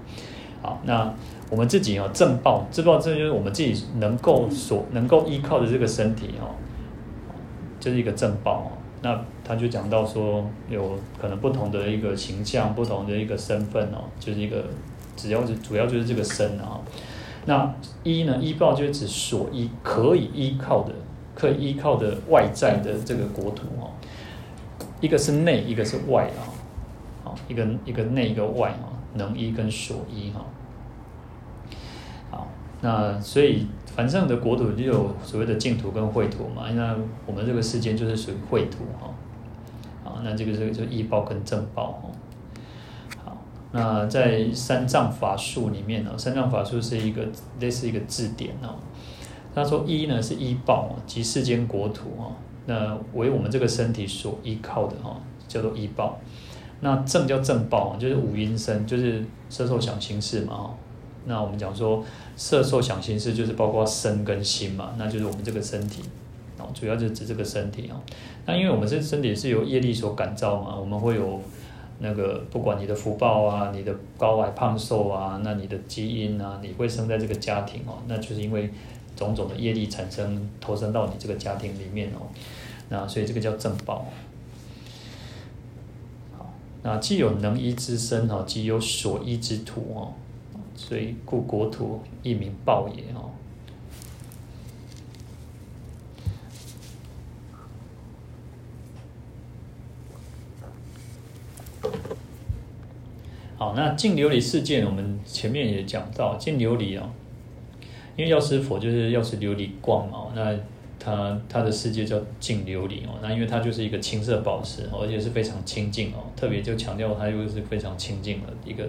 好，那我们自己哦，正报，正报这就是我们自己能够所能够依靠的这个身体哦，就是一个正报哦。那他就讲到说，有可能不同的一个形象，不同的一个身份哦，就是一个只要是主要就是这个身啊。那依呢，依报就是指所依可以依靠的。可以依靠的外在的这个国土哦，一个是内，一个是外啊，好，一个一个内一个外啊，能依跟所依哈。好，那所以凡圣的国土就有所谓的净土跟秽土嘛，那我们这个世间就是属于秽土哈。那这个这个就依报跟正报哦。好，那在三藏法术里面呢，三藏法术是一个类似一个字典哦。他说依呢是依报即世间国土哦，那为我们这个身体所依靠的哈，叫做依报。那正叫正报，就是五阴身，就是色受想行识嘛哦。那我们讲说色受想行识就是包括身跟心嘛，那就是我们这个身体，主要就是指这个身体哦。那因为我们这身体是由业力所感召嘛，我们会有那个不管你的福报啊，你的高矮胖瘦啊，那你的基因啊，你会生在这个家庭哦，那就是因为种种的业力产生投生到你这个家庭里面哦。那所以这个叫正报。那既有能医之身哈，即有所依之土哦，所以故国土亦名报也哦。好，那净琉璃世界，我们前面也讲到净琉璃哦，因为药师佛就是药师琉璃光嘛，那。他他的世界叫净琉璃哦，那因为它就是一个青色宝石，而且是非常清净哦，特别就强调它又是非常清净的一个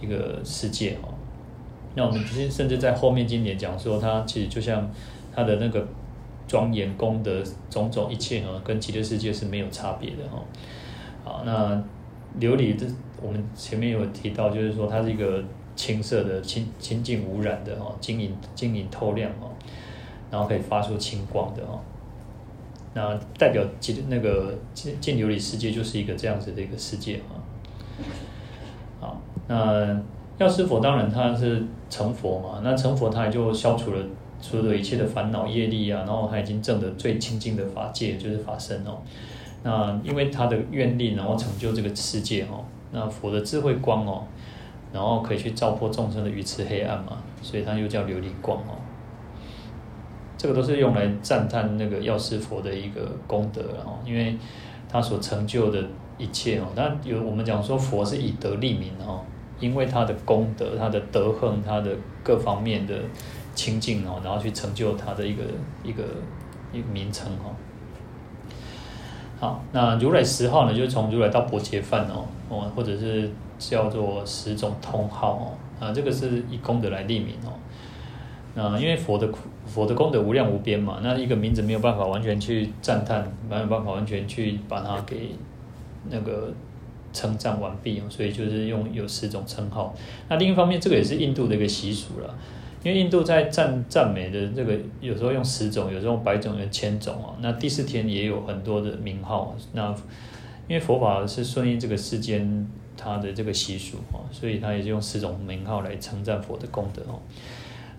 一个世界哦。那我们其实甚至在后面经典讲说，它其实就像它的那个庄严功德种种一切哦，跟极乐世界是没有差别的哦。好，那琉璃这我们前面有提到，就是说它是一个青色的清清净无染的哦，晶莹晶莹透亮哦。然后可以发出青光的哦，那代表进那个净净琉璃世界就是一个这样子的一个世界啊。好，那药师佛当然他是成佛嘛，那成佛他也就消除了所有的一切的烦恼业力啊，然后他已经证得最清净的法界，就是法身哦。那因为他的愿力，然后成就这个世界哦，那佛的智慧光哦，然后可以去照破众生的愚痴黑暗嘛，所以他又叫琉璃光哦。这个都是用来赞叹那个药师佛的一个功德哦，因为他所成就的一切哦，那有我们讲说佛是以德立名哦，因为他的功德、他的德行、他的各方面的清净哦，然后去成就他的一个一个一个名称哦。好，那如来十号呢，就是从如来到薄伽梵哦，哦，或者是叫做十种通号哦，啊，这个是以功德来立名哦。啊，因为佛的佛的功德无量无边嘛，那一个名字没有办法完全去赞叹，没有办法完全去把它给那个称赞完毕哦，所以就是用有十种称号。那另一方面，这个也是印度的一个习俗了，因为印度在赞赞美的这个有时候用十种，有时候用百种，有千种啊。那第四天也有很多的名号。那因为佛法是顺应这个世间它的这个习俗啊，所以它也是用十种名号来称赞佛的功德哦。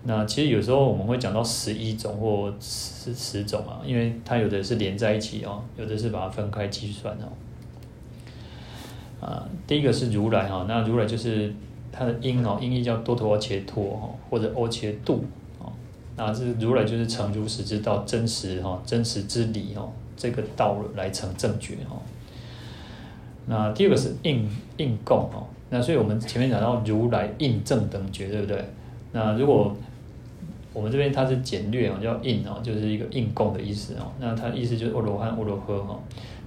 那其实有时候我们会讲到十一种或十十种啊，因为它有的是连在一起哦，有的是把它分开计算哦。啊，第一个是如来哈，那如来就是它的音哦，音译叫多陀阿伽多哈，或者阿伽度哦。那是如来就是成如实之道，真实哈，真实之理哦，这个道来成正觉哈。那第二个是应应供哦，那所以我们前面讲到如来应正等觉，对不对？那如果我们这边它是简略哦，叫应哦，就是一个应供的意思哦。那它意思就是阿罗汉、阿罗呵哈，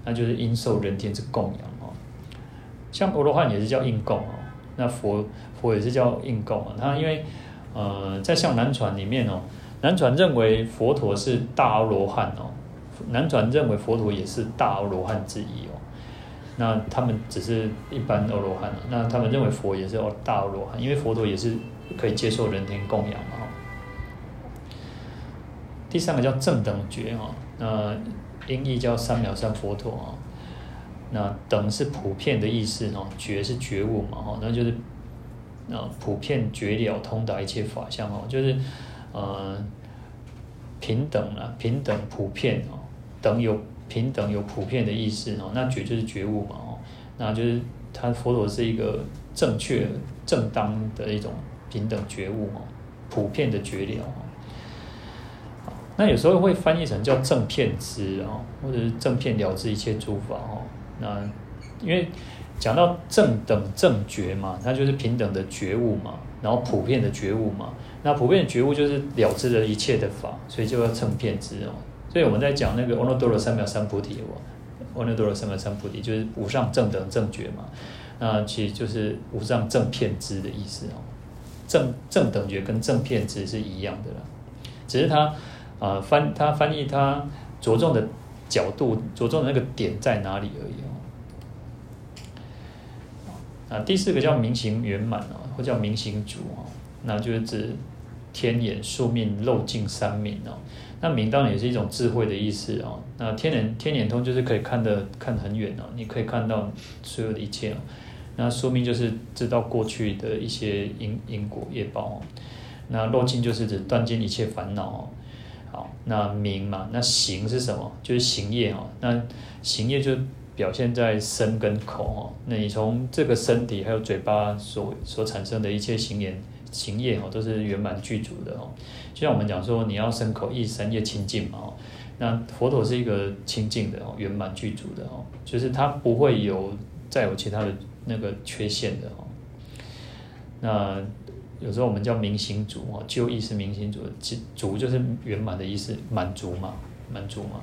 那就是应受人天之供养哦。像阿罗汉也是叫应供哦，那佛佛也是叫应供啊。他因为呃，在像南传里面哦，南传认为佛陀是大阿罗汉哦，南传认为佛陀也是大阿罗汉之一哦。那他们只是一般阿罗汉，那他们认为佛也是大阿罗汉，因为佛陀也是可以接受人天供养嘛。第三个叫正等觉哈，那音译叫三藐三佛陀啊，那等是普遍的意思哦，觉是觉悟嘛哈，那就是呃普遍觉了通达一切法相哦，就是呃平等啊，平等普遍哦，等有平等有普遍的意思哦，那觉就是觉悟嘛哦，那就是他佛陀是一个正确正当的一种平等觉悟哦，普遍的觉了。那有时候会翻译成叫正遍知哦，或者是正遍了知一切诸法哦。那因为讲到正等正觉嘛，它就是平等的觉悟嘛，然后普遍的觉悟嘛。那普遍的觉悟就是了知了一切的法，所以就要正片知哦。所以我们在讲那个阿耨多罗三藐三菩提，阿耨多罗三藐三菩提，就是无上正等正觉嘛。那其实就是无上正片知的意思哦。正正等觉跟正片知是一样的啦，只是他啊、呃、翻他翻译他着重的角度，着重的那个点在哪里而已。啊，第四个叫明行圆满哦，或叫明行足哦，那就是指天眼、宿命、漏尽三明哦。那明当然也是一种智慧的意思哦。那天眼天眼通就是可以看得看得很远哦，你可以看到所有的一切哦。那宿命就是知道过去的一些因因果业报哦。那漏尽就是指断尽一切烦恼哦。好，那明嘛，那行是什么？就是行业哦。那行业就表现在身跟口哦。那你从这个身体还有嘴巴所所产生的一切行言行业哦，都是圆满具足的哦。就像我们讲说，你要身口意三业清净嘛哦。那佛陀是一个清净的哦，圆满具足的哦，就是它不会有再有其他的那个缺陷的哦。那有时候我们叫明行足哦，就意是明行足，足就是圆满的意思，满足嘛，满足嘛。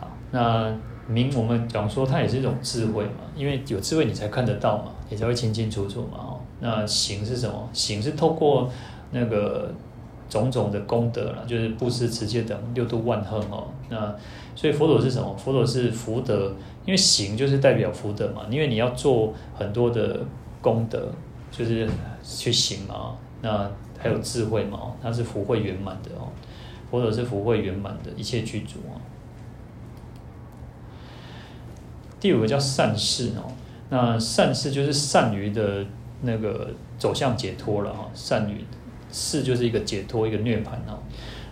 好，那。明，我们讲说它也是一种智慧嘛，因为有智慧你才看得到嘛，你才会清清楚楚嘛。哦，那行是什么？行是透过那个种种的功德了，就是布施、持戒等六度万行哦。那所以佛陀是什么？佛陀是福德，因为行就是代表福德嘛，因为你要做很多的功德，就是去行嘛。那还有智慧嘛，它是福慧圆满的哦。佛陀是福慧圆满的一切具足啊。第五个叫善事哦，那善事就是善于的那个走向解脱了哈，善于事就是一个解脱一个涅槃哦，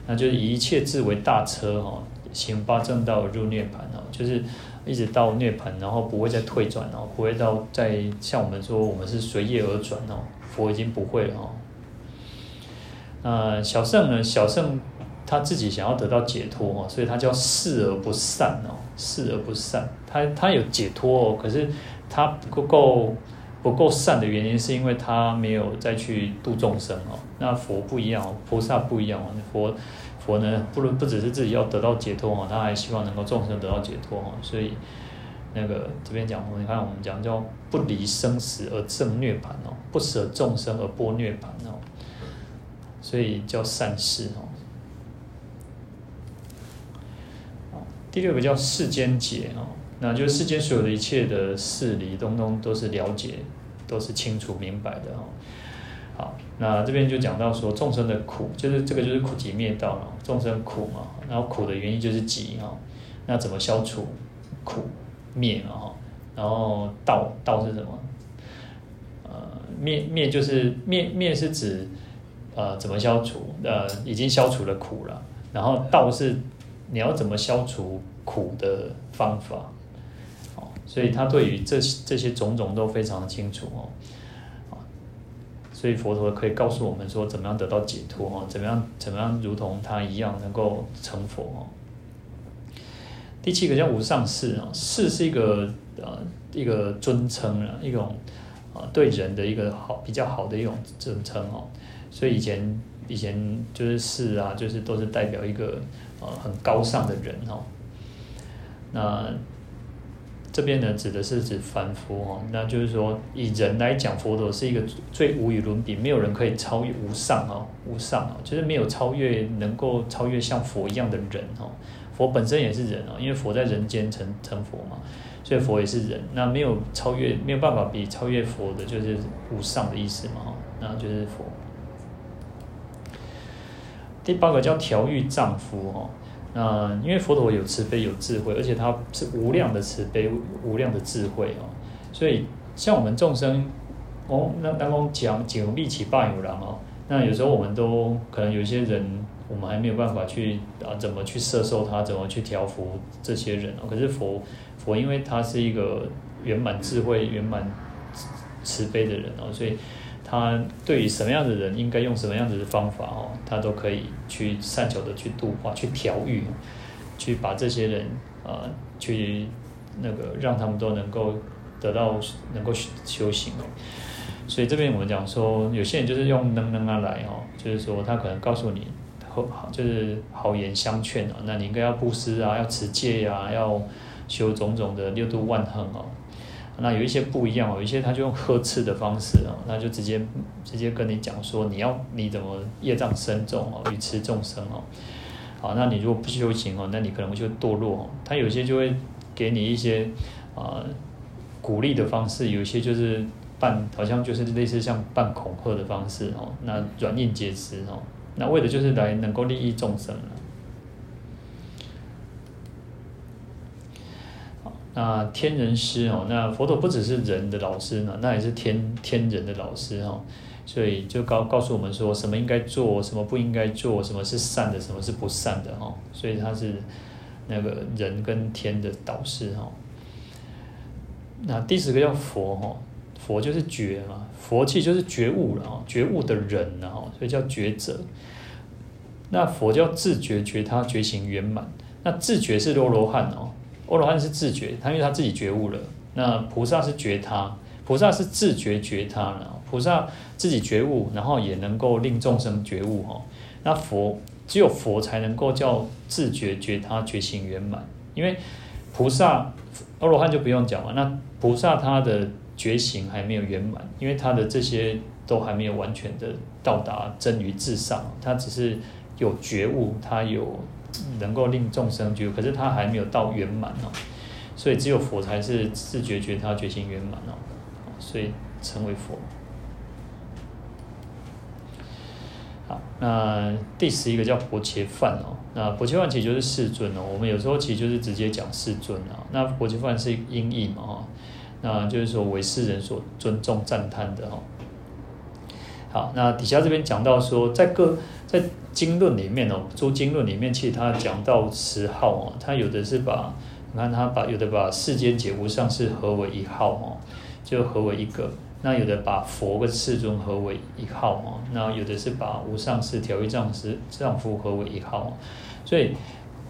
那就是以一切智为大车哈，行八正道入涅槃哦，就是一直到涅槃，然后不会再退转哦，不会到再像我们说我们是随业而转哦，佛已经不会了哦。那小圣呢？小圣。他自己想要得到解脱哦，所以他叫事而不善哦，事而不善。他他有解脱哦，可是他不够不够善的原因，是因为他没有再去度众生哦。那佛不一样哦，菩萨不一样哦。佛佛呢，不不只是自己要得到解脱哦，他还希望能够众生得到解脱哦。所以那个这边讲，你看我们讲叫不离生死而证涅槃哦，不舍众生而波涅槃哦，所以叫善事哦。第六个叫世间解哦，那就是世间所有的一切的事理，通通都是了解，都是清楚明白的哦。好，那这边就讲到说众生的苦，就是这个就是苦集灭道了。众生苦嘛，然后苦的原因就是集哈。那怎么消除苦灭嘛哈？然后道道是什么？呃，灭灭就是灭灭是指呃怎么消除？呃，已经消除了苦了。然后道是。你要怎么消除苦的方法？所以他对于这这些种种都非常清楚哦，所以佛陀可以告诉我们说，怎么样得到解脱哦，怎么样怎么样如同他一样能够成佛哦。第七个叫无上士啊，士是一个呃一个尊称啊，一种啊对人的一个好比较好的一种尊称哦，所以以前以前就是士啊，就是都是代表一个。呃，很高尚的人哦，那这边呢，指的是指凡夫哦，那就是说以人来讲，佛陀是一个最无与伦比，没有人可以超越无上哦，无上哦，就是没有超越能够超越像佛一样的人哦。佛本身也是人哦，因为佛在人间成成佛嘛，所以佛也是人，那没有超越，没有办法比超越佛的，就是无上的意思嘛，那就是佛。第八个叫调御丈夫哈，那因为佛陀有慈悲有智慧，而且他是无量的慈悲无量的智慧哦，所以像我们众生，哦，那那讲讲力起霸有郎哦，那有时候我们都可能有些人，我们还没有办法去啊怎么去摄受他，怎么去调伏这些人哦，可是佛佛因为他是一个圆满智慧圆满慈悲的人哦，所以。他对于什么样的人应该用什么样子的方法哦，他都可以去善巧的去度化、去调御，去把这些人啊、去那个让他们都能够得到能够修行哦。所以这边我们讲说，有些人就是用能能啊来哦，就是说他可能告诉你，好就是好言相劝啊，那你应该要布施啊，要持戒呀，要修种种的六度万行哦。那有一些不一样哦，有一些他就用呵斥的方式哦，那就直接直接跟你讲说，你要你怎么业障深重哦，愚痴众生哦。好，那你如果不修行哦，那你可能就堕落哦。他有些就会给你一些啊、鼓励的方式，有一些就是半好像就是类似像半恐吓的方式哦。那软硬皆施哦，那为的就是来能够利益众生。那天人师哦，那佛陀不只是人的老师呢，那也是天天人的老师哦，所以就告告诉我们说什么应该做，什么不应该做，什么是善的，什么是不善的哈，所以他是那个人跟天的导师哈。那第十个叫佛哈，佛就是觉嘛，佛气就是觉悟了哈，觉悟的人了哈，所以叫觉者。那佛叫自觉觉他觉醒圆满，那自觉是罗罗汉哦。阿罗汉是自觉，他因为他自己觉悟了。那菩萨是觉他，菩萨是自觉觉他了。菩萨自己觉悟，然后也能够令众生觉悟哈。那佛只有佛才能够叫自觉觉他觉醒圆满，因为菩萨阿罗汉就不用讲了。那菩萨他的觉醒还没有圆满，因为他的这些都还没有完全的到达真于至上，他只是有觉悟，他有。能够令众生觉，可是他还没有到圆满哦，所以只有佛才是自觉觉他觉行圆满哦，所以称为佛。好，那第十一个叫薄伽梵哦，那薄伽梵其实就是世尊哦，我们有时候其实就是直接讲世尊啊，那薄伽梵是音译嘛哈，那就是说为世人所尊重赞叹的哈。好，那底下这边讲到说，在各在经论里面哦，诸经论里面，其实他讲到十号哦，他有的是把，你看他把有的把世间解无上士合为一号哦，就合为一个；那有的把佛跟世尊合为一号哦，那有的是把无上士、调御丈师、丈夫合为一号。所以，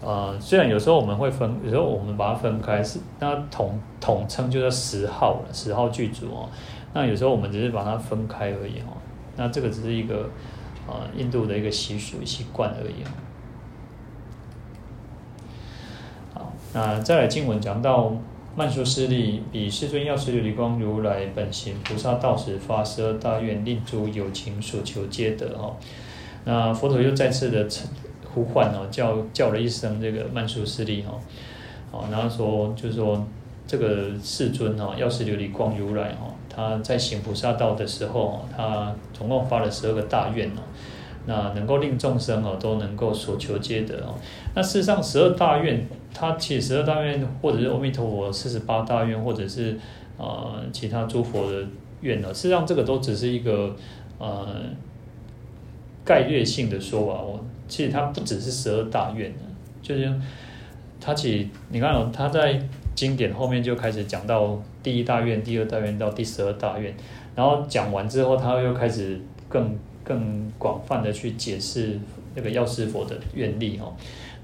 呃，虽然有时候我们会分，有时候我们把它分开，是那统统称就叫十号了，十号具足哦。那有时候我们只是把它分开而已哦。那这个只是一个，呃，印度的一个习俗习惯而已。好，那再来经文讲到曼殊师利，比世尊药师琉璃光如来本行菩萨道时，发十二大愿，令诸有情所求皆得哦。那佛陀又再次的呼唤哦，叫叫了一声这个曼殊师利哈，好，然后说就是说这个世尊哈，药师琉璃光如来哈。他在行菩萨道的时候，他总共发了十二个大愿哦，那能够令众生哦都能够所求皆得哦。那事实上，十二大愿，他其实十二大愿，或者是阿弥陀佛四十八大愿，或者是呃其他诸佛的愿呢，事实上这个都只是一个呃概略性的说法哦。其实它不只是十二大愿，就是他其实你看哦，他在。经典后面就开始讲到第一大愿、第二大愿到第十二大愿，然后讲完之后，他又开始更更广泛的去解释那个药师佛的愿力哈。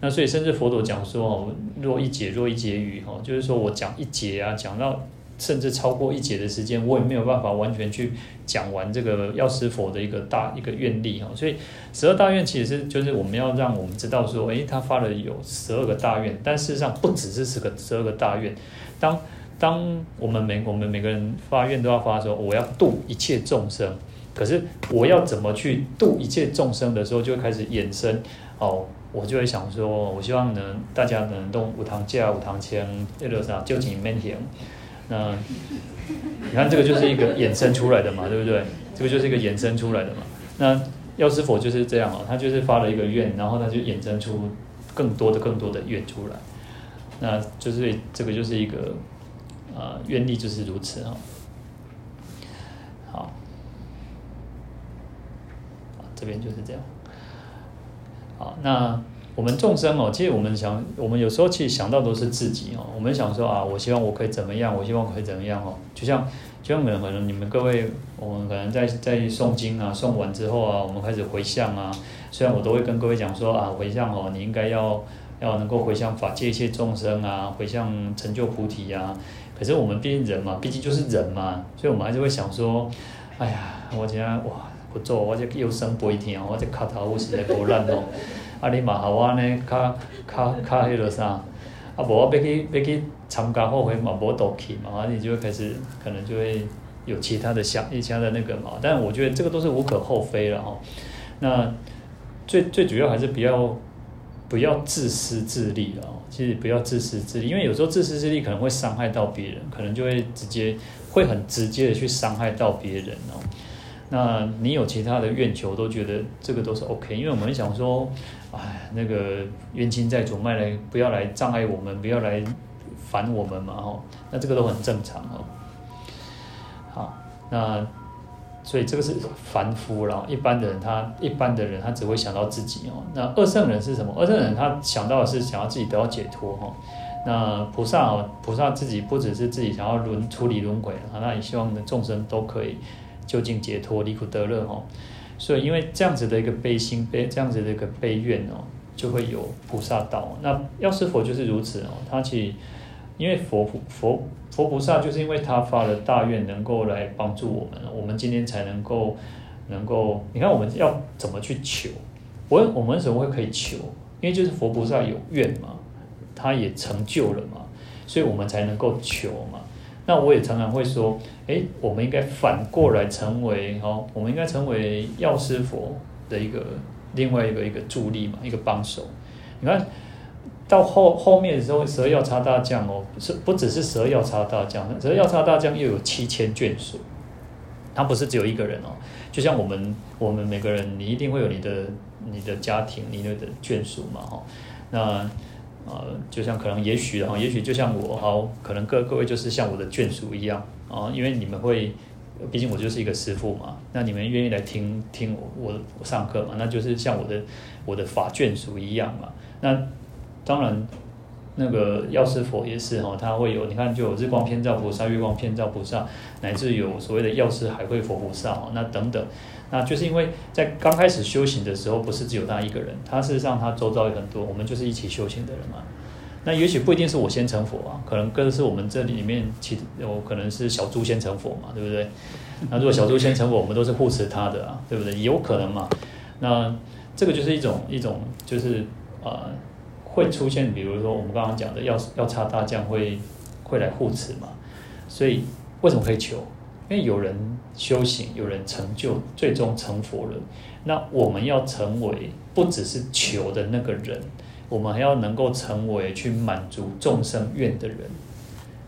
那所以甚至佛陀讲说哦，若一劫若一劫余哈，就是说我讲一劫啊，讲到。甚至超过一劫的时间，我也没有办法完全去讲完这个药师佛的一个大一个愿力哈。所以十二大愿其实是就是我们要让我们知道说，诶，他发了有十二个大愿，但事实上不只是十个十二个大愿。当当我们每我们每个人发愿都要发说，我要度一切众生，可是我要怎么去度一切众生的时候，就会开始衍生哦。我就会想说，我希望能大家能动五堂架无堂枪，那个啥究竟面行。那你看，这个就是一个衍生出来的嘛，对不对？这个就是一个衍生出来的嘛。那药师佛就是这样哦，他就是发了一个愿，然后他就衍生出更多的、更多的愿出来。那就是这个就是一个啊，愿力就是如此哈。好，这边就是这样。好，那。我们众生哦，其实我们想，我们有时候其实想到都是自己哦。我们想说啊，我希望我可以怎么样，我希望可以怎么样哦。就像，就像可能可能你们各位，我们可能在在诵经啊，诵完之后啊，我们开始回向啊。虽然我都会跟各位讲说啊，回向哦，你应该要要能够回向法界一切众生啊，回向成就菩提呀。可是我们毕竟人嘛，毕竟就是人嘛，所以我们还是会想说，哎呀，我今天哇。不做，我这腰酸背痛，我这脚头有时会无力哦。啊，你嘛好我呢，较较较迄落啥？啊，无我要去要去参加后悔嘛，无倒去嘛，啊，你就会开始可能就会有其他的想一其他的那个嘛。但我觉得这个都是无可厚非了哈。那最最主要还是不要不要自私自利了。其实不要自私自利，因为有时候自私自利可能会伤害到别人，可能就会直接会很直接的去伤害到别人哦。那你有其他的愿求，都觉得这个都是 OK，因为我们想说，哎，那个冤亲债主，卖来不要来障碍我们，不要来烦我们嘛，吼，那这个都很正常哦。好，那所以这个是凡夫了，一般的人他一般的人他只会想到自己哦。那二圣人是什么？二圣人他想到的是想要自己得到解脱哈。那菩萨哦，菩萨自己不只是自己想要轮处理轮回啊，那也希望的众生都可以。究竟解脱离苦得乐哈，所以因为这样子的一个悲心悲这样子的一个悲愿哦，就会有菩萨道。那药师佛就是如此哦，他其因为佛佛佛菩萨就是因为他发了大愿，能够来帮助我们，我们今天才能够能够。你看我们要怎么去求？我我们为什么会可以求？因为就是佛菩萨有愿嘛，他也成就了嘛，所以我们才能够求嘛。那我也常常会说，诶，我们应该反过来成为哦，我们应该成为药师佛的一个另外一个一个助力嘛，一个帮手。你看到后后面的时候，十二药叉大将哦，是不只是十二药叉大将，十二药叉大将又有七千眷属，他不是只有一个人哦。就像我们我们每个人，你一定会有你的你的家庭，你的眷属嘛，哈，那。呃，就像可能也许啊，也许就像我好，可能各各位就是像我的眷属一样啊，因为你们会，毕竟我就是一个师父嘛，那你们愿意来听听我我，上课嘛，那就是像我的我的法眷属一样嘛。那当然，那个药师佛也是哈，他会有，你看就有日光偏照菩萨、月光偏照菩萨，乃至有所谓的药师海会佛菩萨那等等。那就是因为在刚开始修行的时候，不是只有他一个人，他事实上他周遭有很多，我们就是一起修行的人嘛。那也许不一定是我先成佛啊，可能更是我们这里面其有可能是小猪先成佛嘛，对不对？那如果小猪先成佛，我们都是护持他的啊，对不对？有可能嘛。那这个就是一种一种就是呃会出现，比如说我们刚刚讲的药药叉大将会会来护持嘛。所以为什么可以求？因为有人修行，有人成就，最终成佛了。那我们要成为不只是求的那个人，我们还要能够成为去满足众生愿的人。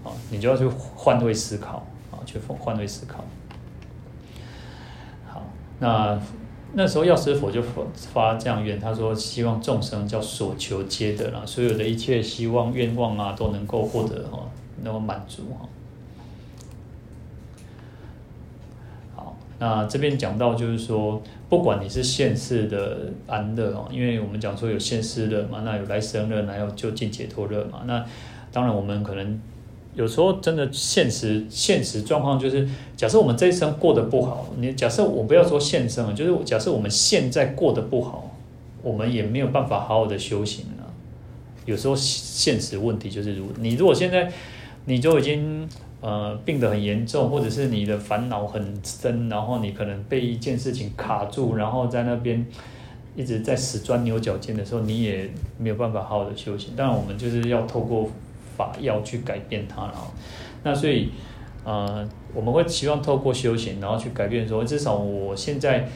啊，你就要去换位思考啊，去换位思考。好，那那时候药师佛就发发这样愿，他说希望众生叫所求皆得了，所有的一切希望愿望啊都能够获得哈，能够满足哈。那这边讲到就是说，不管你是现世的安乐哦，因为我们讲说有现世乐嘛，那有来生乐，还有究竟解脱乐嘛。那当然我们可能有时候真的现实现实状况就是，假设我们这一生过得不好，你假设我不要说现生，就是假设我们现在过得不好，我们也没有办法好好的修行了。有时候现实问题就是，如你如果现在你就已经。呃，病得很严重，或者是你的烦恼很深，然后你可能被一件事情卡住，然后在那边一直在死钻牛角尖的时候，你也没有办法好好的修行。当然，我们就是要透过法药去改变它了。那所以，呃，我们会希望透过修行，然后去改变说，至少我现在。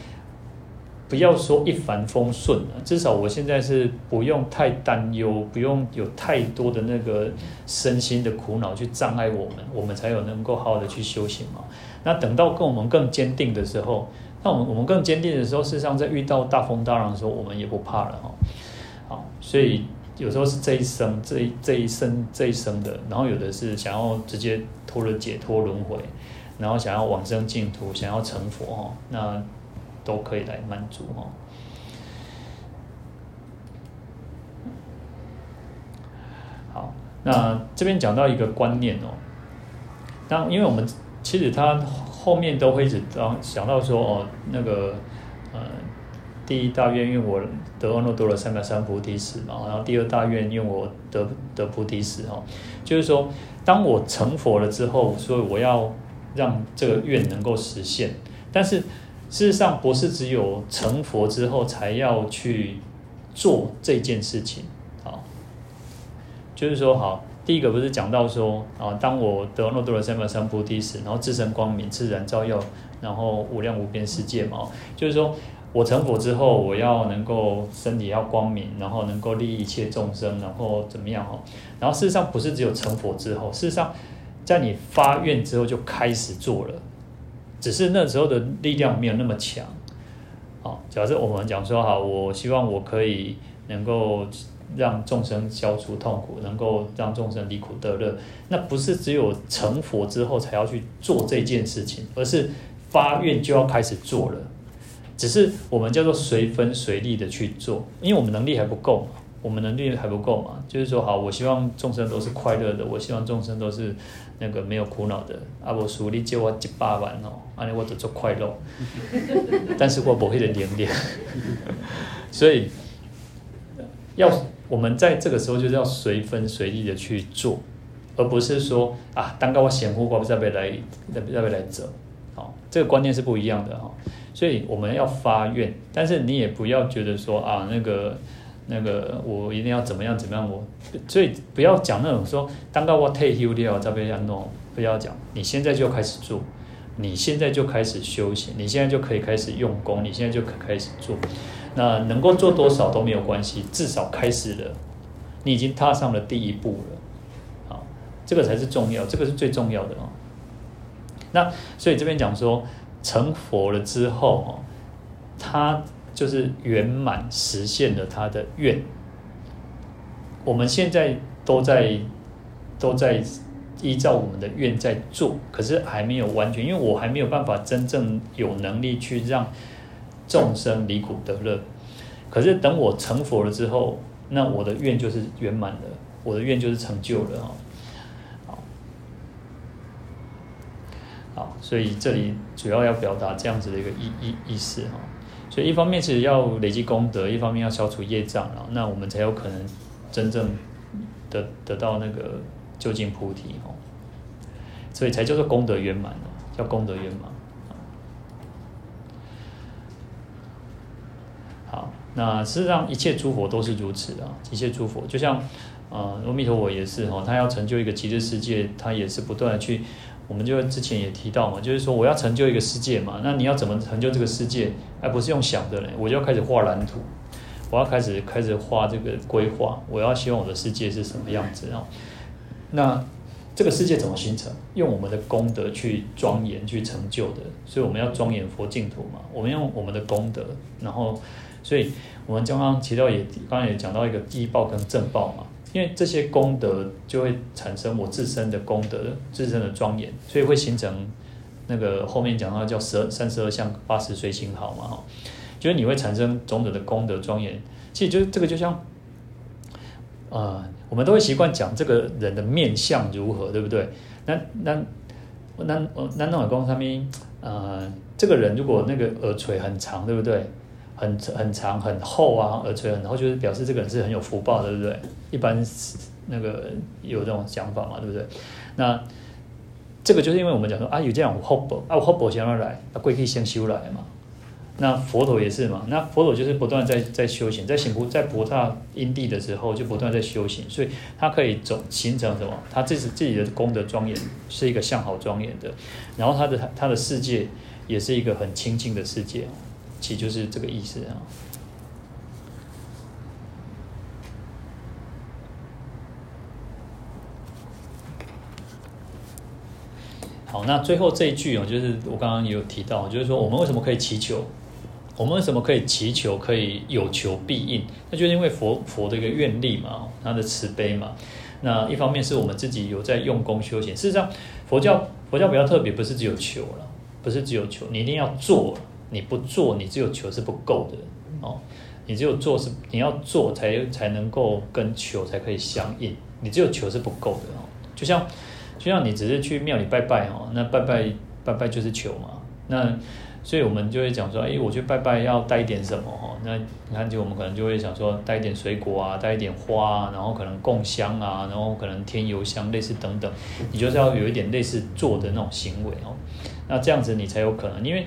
不要说一帆风顺了，至少我现在是不用太担忧，不用有太多的那个身心的苦恼去障碍我们，我们才有能够好好的去修行嘛。那等到跟我们更坚定的时候，那我们我们更坚定的时候，事实上在遇到大风大浪的时候，我们也不怕了哈。好，所以有时候是这一生，这一这一生这一生的，然后有的是想要直接脱了解脱轮回，然后想要往生净土，想要成佛哈，那。都可以来满足哦。好，那这边讲到一个观念哦。当因为我们其实他后面都会一直当想到说哦，那个呃，第一大愿愿我得阿耨多罗三藐三菩提时嘛，然后第二大愿愿我得得菩提时哈，就是说当我成佛了之后，所以我要让这个愿能够实现，但是。事实上不是只有成佛之后才要去做这件事情，好，就是说好，第一个不是讲到说啊，当我得耨多罗三藐三菩提时，然后自身光明，自然照耀，然后无量无边世界嘛，就是说我成佛之后，我要能够身体要光明，然后能够利益一切众生，然后怎么样哈？然后事实上不是只有成佛之后，事实上在你发愿之后就开始做了。只是那时候的力量没有那么强，好，假设我们讲说好，我希望我可以能够让众生消除痛苦，能够让众生离苦得乐，那不是只有成佛之后才要去做这件事情，而是发愿就要开始做了。只是我们叫做随分随力的去做，因为我们能力还不够嘛，我们能力还不够嘛，就是说好，我希望众生都是快乐的，我希望众生都是。那个没有苦恼的，啊，我数你借我一百万哦，安尼我就做快乐，但是我不会的连连，所以要我们在这个时候就是要随分随力的去做，而不是说啊，当个我贤护，我不再被来，再被来走，好，这个观念是不一样的哈，所以我们要发愿，但是你也不要觉得说啊，那个。那个我一定要怎么样怎么样，我所以不要讲那种说，当到我退休了再被人弄，不要讲，你现在就开始做，你现在就开始修行，你现在就可以开始用功，你现在就可以开始做，那能够做多少都没有关系，至少开始了，你已经踏上了第一步了，好，这个才是重要，这个是最重要的哦。那所以这边讲说成佛了之后哦，他。就是圆满实现了他的愿，我们现在都在都在依照我们的愿在做，可是还没有完全，因为我还没有办法真正有能力去让众生离苦得乐。可是等我成佛了之后，那我的愿就是圆满了，我的愿就是成就了哈。好，所以这里主要要表达这样子的一个意意意思哈。所以一方面是要累积功德，一方面要消除业障，那我们才有可能真正得得到那个究竟菩提哦。所以才叫做功德圆满，叫功德圆满。好，那事实上一切诸佛都是如此的，一切诸佛就像啊阿弥陀佛也是哈，他要成就一个极乐世界，他也是不断去。我们就之前也提到嘛，就是说我要成就一个世界嘛，那你要怎么成就这个世界？而不是用想的嘞，我就要开始画蓝图，我要开始开始画这个规划，我要希望我的世界是什么样子啊？那这个世界怎么形成？用我们的功德去庄严去成就的，所以我们要庄严佛净土嘛。我们用我们的功德，然后，所以我们刚刚提到也刚刚也讲到一个依报跟正报嘛。因为这些功德就会产生我自身的功德，自身的庄严，所以会形成那个后面讲到叫十二三十二相八十随行好嘛哈，就是你会产生种种的功德庄严。其实就是这个就像，呃，我们都会习惯讲这个人的面相如何，对不对？那那那那那种功上面，呃，这个人如果那个耳垂很长，对不对？很很长很厚啊，耳垂很厚，就是表示这个人是很有福报，对不对？一般那个有这种想法嘛，对不对？那这个就是因为我们讲说啊，有这样有福报啊，有福报先要来，啊，贵气先修来嘛。那佛陀也是嘛，那佛陀就是不断在在修行，在行菩在菩萨因地的时候就不断在修行，所以他可以走形成什么？他自己自己的功德庄严，是一个相好庄严的，然后他的他的世界也是一个很清净的世界。其实就是这个意思啊。好，那最后这一句哦，就是我刚刚也有提到，就是说我们为什么可以祈求？我们为什么可以祈求？可以有求必应？那就是因为佛佛的一个愿力嘛，他的慈悲嘛。那一方面是我们自己有在用功修行。事实上，佛教佛教比较特别，不是只有求了，不是只有求，你一定要做。你不做，你只有求是不够的哦。你只有做是你要做才才能够跟求才可以相应。你只有求是不够的哦。就像就像你只是去庙里拜拜哦，那拜拜拜拜就是求嘛。那所以我们就会讲说，哎，我去拜拜要带一点什么哦？那你看，就我们可能就会想说，带一点水果啊，带一点花啊，然后可能供香啊，然后可能添油香类似等等。你就是要有一点类似做的那种行为哦。那这样子你才有可能，因为。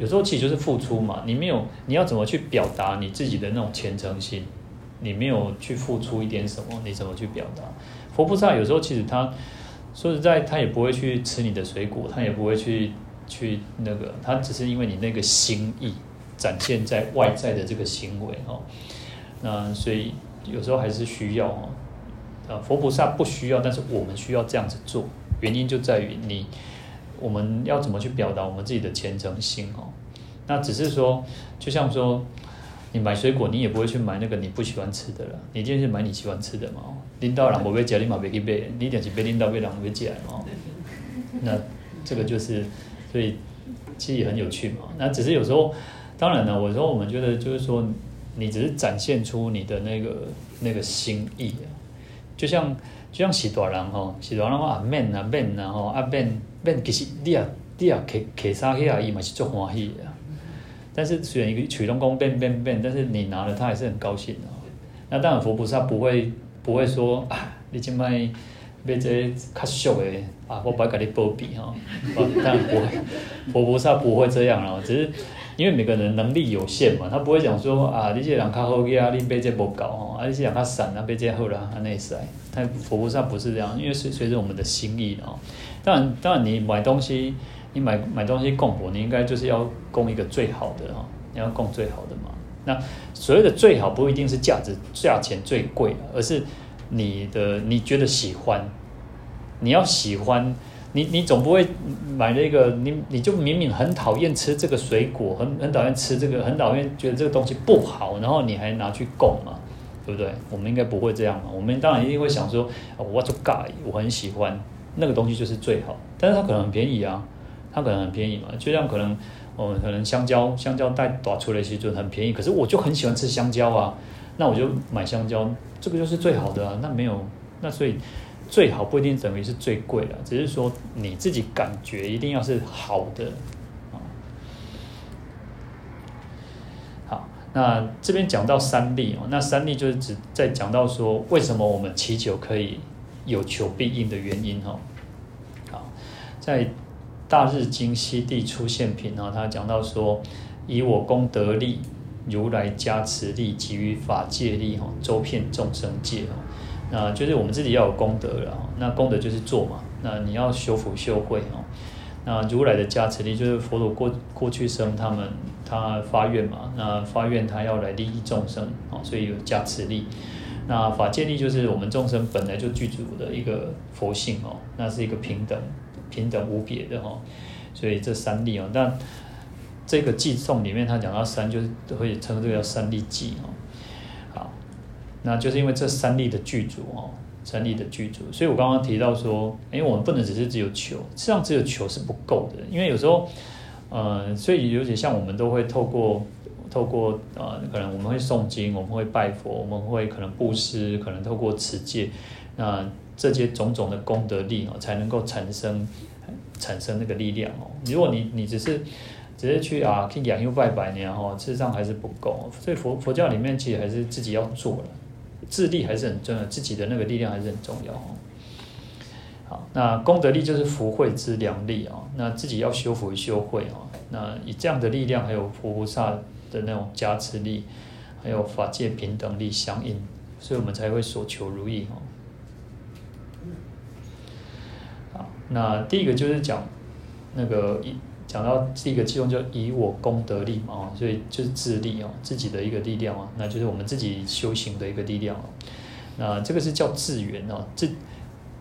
有时候其实就是付出嘛，你没有，你要怎么去表达你自己的那种虔诚心？你没有去付出一点什么，你怎么去表达？佛菩萨有时候其实他说实在，他也不会去吃你的水果，他也不会去去那个，他只是因为你那个心意展现在外在的这个行为哦。那所以有时候还是需要哦。啊，佛菩萨不需要，但是我们需要这样子做，原因就在于你，我们要怎么去表达我们自己的虔诚心哦？那只是说，就像说，你买水果，你也不会去买那个你不喜欢吃的了，你就是买你喜欢吃的嘛。领导人不会夹，你嘛别去买，你一定是被领导被人会夹嘛。那这个就是，所以其实也很有趣嘛。那只是有时候，当然了，我说我们觉得就是说，你只是展现出你的那个那个心意啊。就像就像是大人吼，是大人话啊免啊免啊吼啊免免，其实你啊你啊摕摕啥去啊，伊嘛是足欢喜的。但是虽然一个曲龙公变变变，但是你拿了他还是很高兴的。那当然佛菩萨不会不会说啊，你今卖买这较俗的啊，我不要给你保庇哈。当然不会，佛菩萨不会这样了，只是。因为每个人能力有限嘛，他不会讲说啊，你这人卡好呀，你买这不搞，啊，你这人较散啊，买这好啦，安内塞。但佛菩萨不是这样，因为随随着我们的心意哦。当然，当然你买东西，你买买东西供佛，你应该就是要供一个最好的哈，你要供最好的嘛。那所谓的最好，不一定是价值价钱最贵，而是你的你觉得喜欢，你要喜欢。你你总不会买那个你你就明明很讨厌吃这个水果，很很讨厌吃这个，很讨厌觉得这个东西不好，然后你还拿去供嘛，对不对？我们应该不会这样嘛。我们当然一定会想说，我就改，我很喜欢那个东西就是最好，但是它可能很便宜啊，它可能很便宜嘛。就像可能我们可能香蕉，香蕉带打出来其实就很便宜，可是我就很喜欢吃香蕉啊，那我就买香蕉，这个就是最好的啊。那没有，那所以。最好不一定等于是最贵的，只是说你自己感觉一定要是好的。好，那这边讲到三利哦，那三利就是指在讲到说为什么我们祈求可以有求必应的原因哦。好，在大日经西地出现品哦，他讲到说以我功德力、如来加持力及于法界力哦，周遍众生界哦。那就是我们自己要有功德了，那功德就是做嘛。那你要修福修慧哦。那如来的加持力就是佛陀过过去生他们他发愿嘛，那发愿他要来利益众生哦，所以有加持力。那法界力就是我们众生本来就具足的一个佛性哦，那是一个平等平等无别的哈。所以这三力哦，但这个偈颂里面他讲到三，就是会称这个叫三力偈哦。好那就是因为这三力的具足哦，三力的具足，所以我刚刚提到说，因为我们不能只是只有求，实际上只有求是不够的，因为有时候，呃，所以尤其像我们都会透过透过呃，可能我们会诵经，我们会拜佛，我们会可能布施，可能透过持戒，那这些种种的功德力哦，才能够产生产生那个力量哦。如果你你只是只是去啊去养又拜拜年哦，事实上还是不够，所以佛佛教里面其实还是自己要做的。自力还是很重要，自己的那个力量还是很重要哦。好，那功德力就是福慧之良力啊。那自己要修福修慧啊。那以这样的力量，还有菩萨的那种加持力，还有法界平等力相应，所以我们才会所求如意哦。好，那第一个就是讲那个一。讲到第一个其中就以我功德力嘛，所以就是自力哦，自己的一个力量啊，那就是我们自己修行的一个力量哦。那这个是叫自缘哦，自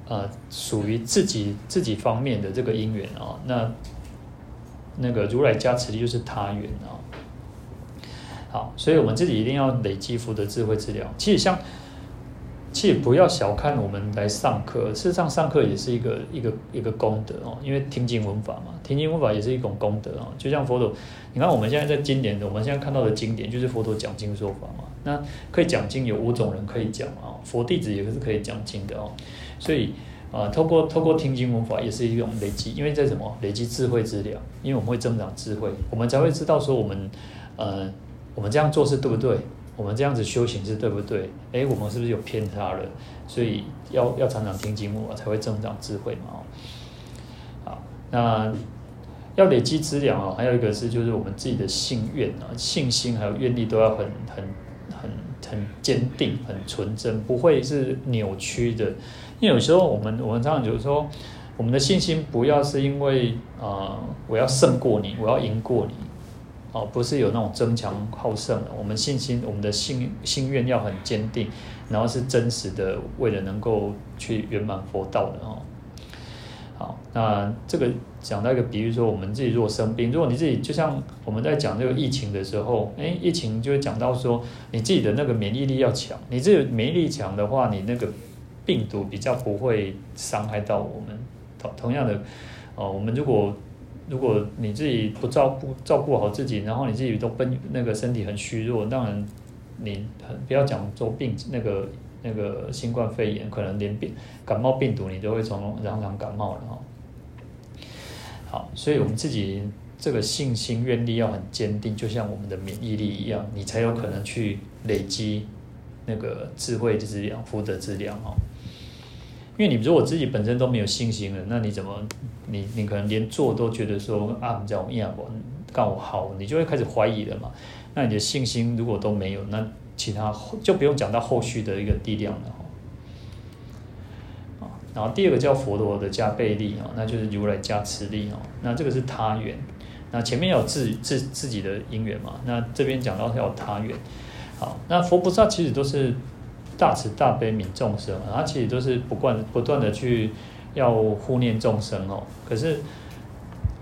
呃属于自己自己方面的这个因缘啊。那那个如来加持力就是他缘啊。好，所以我们自己一定要累积福德智慧资粮。其实像。其实不要小看我们来上课，事实上上课也是一个一个一个功德哦，因为听经闻法嘛，听经闻法也是一种功德哦。就像佛陀，你看我们现在在经典的，我们现在看到的经典就是佛陀讲经说法嘛。那可以讲经有五种人可以讲啊，佛弟子也是可以讲经的哦。所以啊，透过透过听经闻法也是一种累积，因为在什么累积智慧资粮，因为我们会增长智慧，我们才会知道说我们呃我们这样做是对不对。我们这样子修行是对不对？诶，我们是不是有偏差了？所以要要常常听经文，才会增长智慧嘛。好，那要累积资粮哦，还有一个是就是我们自己的信愿啊，信心还有愿力都要很很很很坚定、很纯真，不会是扭曲的。因为有时候我们我们常常就是说，我们的信心不要是因为啊、我要胜过你，我要赢过你，哦，不是有那种争强好胜的。我们信心，我们的心心愿要很坚定，然后是真实的，为了能够去圆满佛道的哦。好，那这个讲到一个比喻说，我们自己如果生病，如果你自己就像我们在讲这个疫情的时候，诶，疫情就会讲到说，你自己的那个免疫力要强，你这个免疫力强的话，你那个病毒比较不会伤害到我们。同同样的，哦，我们如果如果你自己不照顾照顾好自己，然后你自己都奔那个身体很虚弱，当然你很不要讲做病那个。那个新冠肺炎可能连病感冒病毒你都会从常常感冒了哈。好，所以我们自己这个信心愿力要很坚定，就像我们的免疫力一样，你才有可能去累积那个智慧的质量、福德资粮哈。因为你如果自己本身都没有信心了，那你怎么你你可能连做都觉得说啊，这样我样我好，你就会开始怀疑了嘛。那你的信心如果都没有，那其他就不用讲到后续的一个力量了，然后第二个叫佛陀的加被力啊，那就是如来加持力哦，那这个是他缘，那前面有自自自己的因缘嘛，那这边讲到要他缘，好，那佛菩萨其实都是大慈大悲悯众生，他其实都是不断不断的去要护念众生哦，可是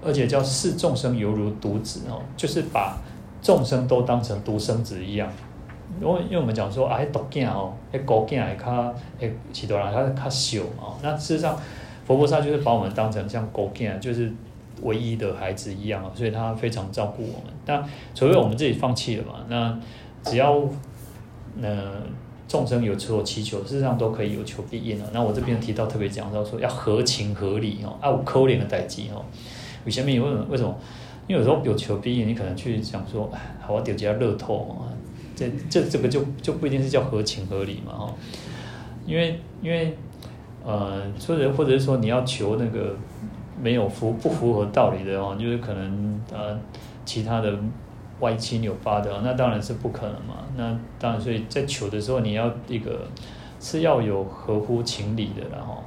而且叫视众生犹如独子哦，就是把众生都当成独生子一样。因为因为我们讲说啊，独囝哦，迄孤囝会较诶，许多人较较小哦。那事实上，佛菩萨就是把我们当成像孤囝，就是唯一的孩子一样，所以他非常照顾我们。那除非我们自己放弃了嘛，那只要呃众生有所祈求，事实上都可以有求必应啊。那我这边提到特别讲到说要合情合理哦，啊有可怜的代际哦。为什么？为什么？为什么？因为有时候有求必应，你可能去想说，好，我丢几下乐透啊这这这个就就不一定是叫合情合理嘛哈，因为因为呃，或者或者是说你要求那个没有符不符合道理的哦，就是可能呃其他的歪七扭八的，那当然是不可能嘛。那当然，所以在求的时候，你要一个是要有合乎情理的，然后，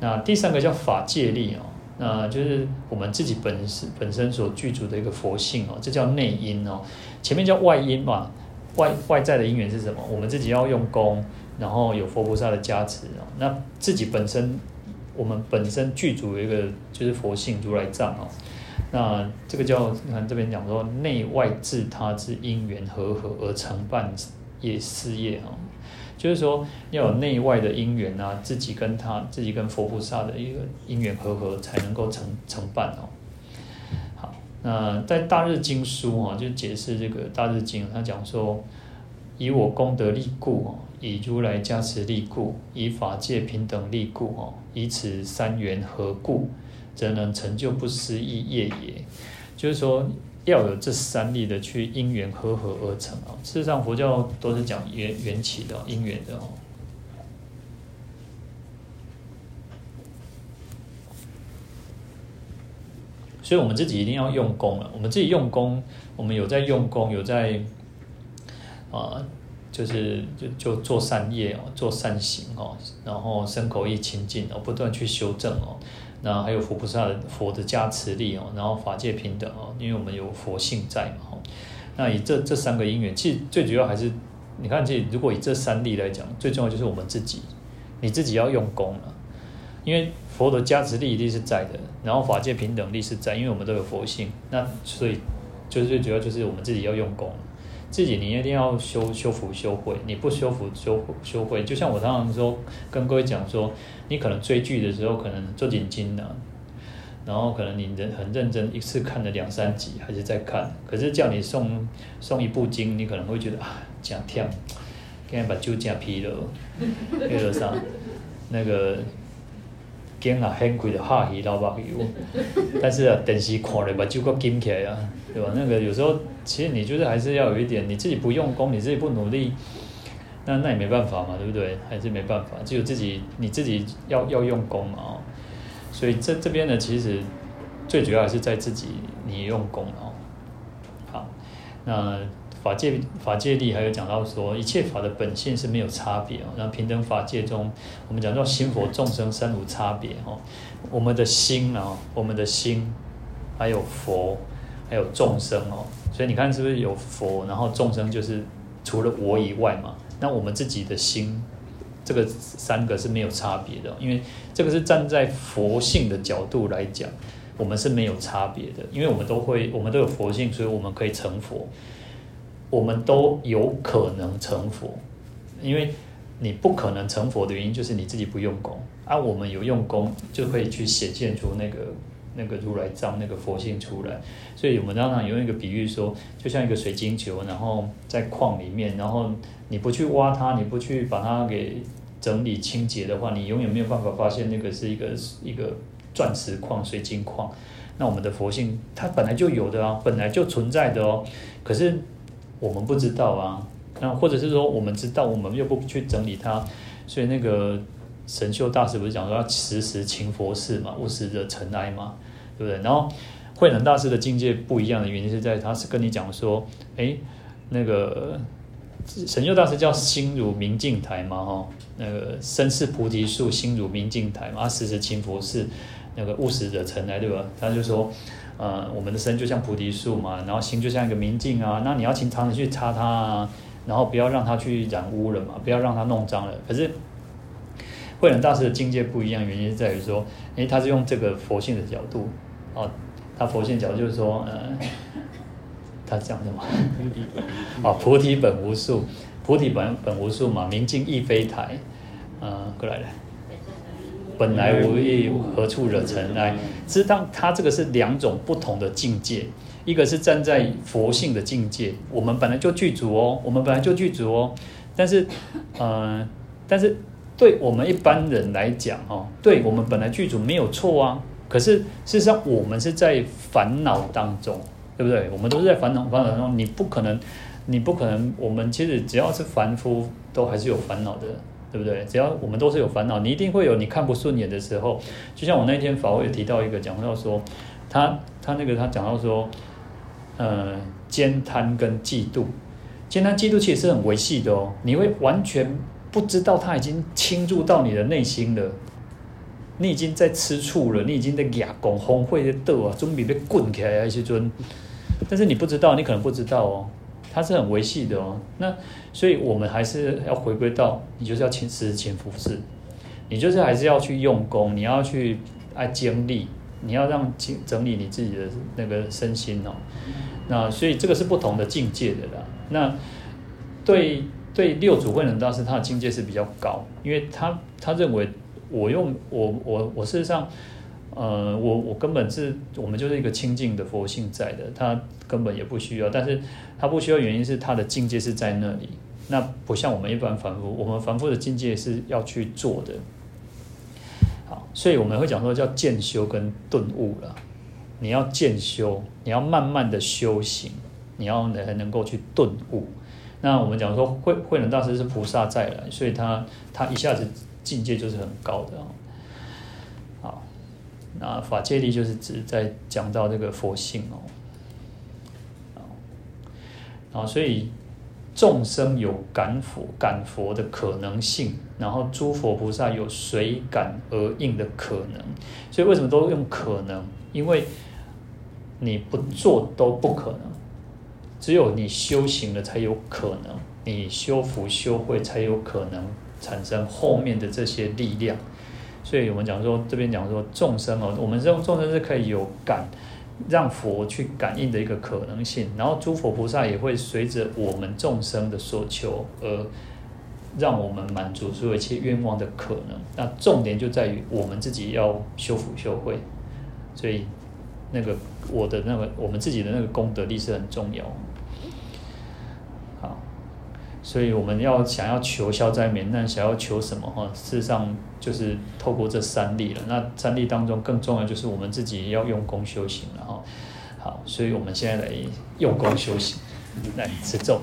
那第三个叫法界力哦。那就是我们自己本身本身所具足的一个佛性哦，这叫内因哦。前面叫外因嘛，外外在的因缘是什么？我们自己要用功，然后有佛菩萨的加持哦。那自己本身，我们本身具足一个就是佛性如来藏哦。那这个叫你看这边讲说，内外自他之因缘和合而成办业事业哦。就是说，要有内外的因缘啊，自己跟他自己跟佛菩萨的一个因缘和合，才能够成成办哦。好，那在大日经书啊，就解释这个大日经，他讲说，以我功德力故哦，以如来加持力故，以法界平等力故哦，以此三缘合故，则能成就不思议业也。就是说。要有这三力的去因缘和合而成啊！事实上，佛教都是讲缘缘起的因缘的哦。所以，我们自己一定要用功了。我们自己用功，我们有在用功，有在啊，就是就就做善业哦，做善行哦，然后身口意清净哦，不断去修正哦。那还有佛菩萨的佛的加持力哦，然后法界平等哦，因为我们有佛性在嘛哈。那以这这三个因缘，其实最主要还是你看，这如果以这三力来讲，最重要就是我们自己，你自己要用功了，因为佛的加持力一定是在的，然后法界平等力是在，因为我们都有佛性，那所以就是最主要就是我们自己要用功。自己你一定要修修福修慧，你不修福修修慧，就像我常常说跟各位讲说，你可能追剧的时候可能做紧经呢，然后可能你人很认真，一次看了两三集还是在看，可是叫你送送一部经，你可能会觉得啊，讲忝，今天把酒讲疲了，配合上那个经啊很贵的下鱼老白油，但是啊电视看了把酒给紧起来啊。对吧？那个有时候，其实你就是还是要有一点，你自己不用功，你自己不努力，那那也没办法嘛，对不对？还是没办法，只有自己你自己要要用功嘛哦。所以这这边呢，其实最主要还是在自己你用功哦。好，那法界法界力还有讲到说，一切法的本性是没有差别哦。那平等法界中，我们讲到心佛众生三无差别哦。我们的心啊，我们的心，还有佛，还有众生哦。所以你看是不是有佛，然后众生就是除了我以外嘛？那我们自己的心，这个三个是没有差别的，因为这个是站在佛性的角度来讲，我们是没有差别的，因为我们都会，我们都有佛性，所以我们可以成佛，我们都有可能成佛，因为你不可能成佛的原因就是你自己不用功，啊、我们有用功，就可以去显现出那个。那个如来藏那个佛性出来，所以我们常常用一个比喻说，就像一个水晶球，然后在矿里面，然后你不去挖它，你不去把它给整理清洁的话，你永远没有办法发现那个是一个一个钻石矿、水晶矿。那我们的佛性它本来就有的啊，本来就存在的哦，可是我们不知道啊，那或者是说我们知道，我们又不去整理它，所以那个。神秀大师不是讲说要时时勤佛事嘛，勿使惹尘埃嘛，对不对？然后慧能大师的境界不一样的原因是在他是跟你讲说，哎，那个神秀大师叫心如明镜台嘛，哈，那个身是菩提树，心如明镜台嘛，啊时时勤佛事，那个勿使惹尘埃，对吧？他就说，呃，我们的身就像菩提树嘛，然后心就像一个明镜啊，那你要经常的去擦它啊，然后不要让它去染污了嘛，不要让它弄脏了。可是。慧能大师的境界不一样，原因是在于说，诶，他是用这个佛性的角度，哦，他佛性角度就是说，呃，他讲什么？哦，菩提本无树，菩提本本无树嘛，明镜亦非台，嗯、呃，过来了，本来无意，何处惹尘埃？知道他这个是两种不同的境界，一个是站在佛性的境界，我们本来就具足哦，我们本来就具足哦，但是，呃，但是。对我们一般人来讲，哦，对我们本来剧组没有错啊。可是事实上，我们是在烦恼当中，对不对？我们都是在烦恼烦恼当中。你不可能，你不可能。我们其实只要是凡夫，都还是有烦恼的，对不对？只要我们都是有烦恼，你一定会有你看不顺眼的时候。就像我那天法会有提到一个讲到说，他他那个他讲到说，呃，慳贪跟嫉妒，慳贪嫉妒其实是很维系的哦。你会完全。不知道他已经侵入到你的内心了，你已经在吃醋了，你已经在哑公红会的斗啊，准备被滚起来啊，些尊。但是你不知道，你可能不知道哦，他是很维系的哦。那所以我们还是要回归到，你就是要勤时勤佛事，你就是还是要去用功，你要去爱经历，你要让整整理你自己的那个身心哦。那所以这个是不同的境界的啦。那对。对六祖慧能大师，他的境界是比较高，因为他他认为我用我我我事实上，呃，我我根本是我们就是一个清净的佛性在的，他根本也不需要，但是他不需要原因是他的境界是在那里，那不像我们一般凡夫，我们凡夫的境界是要去做的。好，所以我们会讲说叫渐修跟顿悟了，你要渐修，你要慢慢的修行，你要能能够去顿悟。那我们讲说慧慧能大师是菩萨再来，所以他他一下子境界就是很高的哦。好，那法界力就是指在讲到这个佛性哦。啊，所以众生有感佛感佛的可能性，然后诸佛菩萨有随感而应的可能。所以为什么都用可能？因为你不做都不可能。只有你修行了，才有可能；你修福修慧，才有可能产生后面的这些力量。所以我们讲说，这边讲说众生哦，我们这种众生是可以有感，让佛去感应的一个可能性。然后诸佛菩萨也会随着我们众生的所求而让我们满足所有一切愿望的可能。那重点就在于我们自己要修福修慧。所以那个我的那个我们自己的那个功德力是很重要。所以我们要想要求消灾免难，想要求什么哈？事实上就是透过这三力了。那三力当中更重要就是我们自己要用功修行了哈。好，所以我们现在来用功修行，来持咒。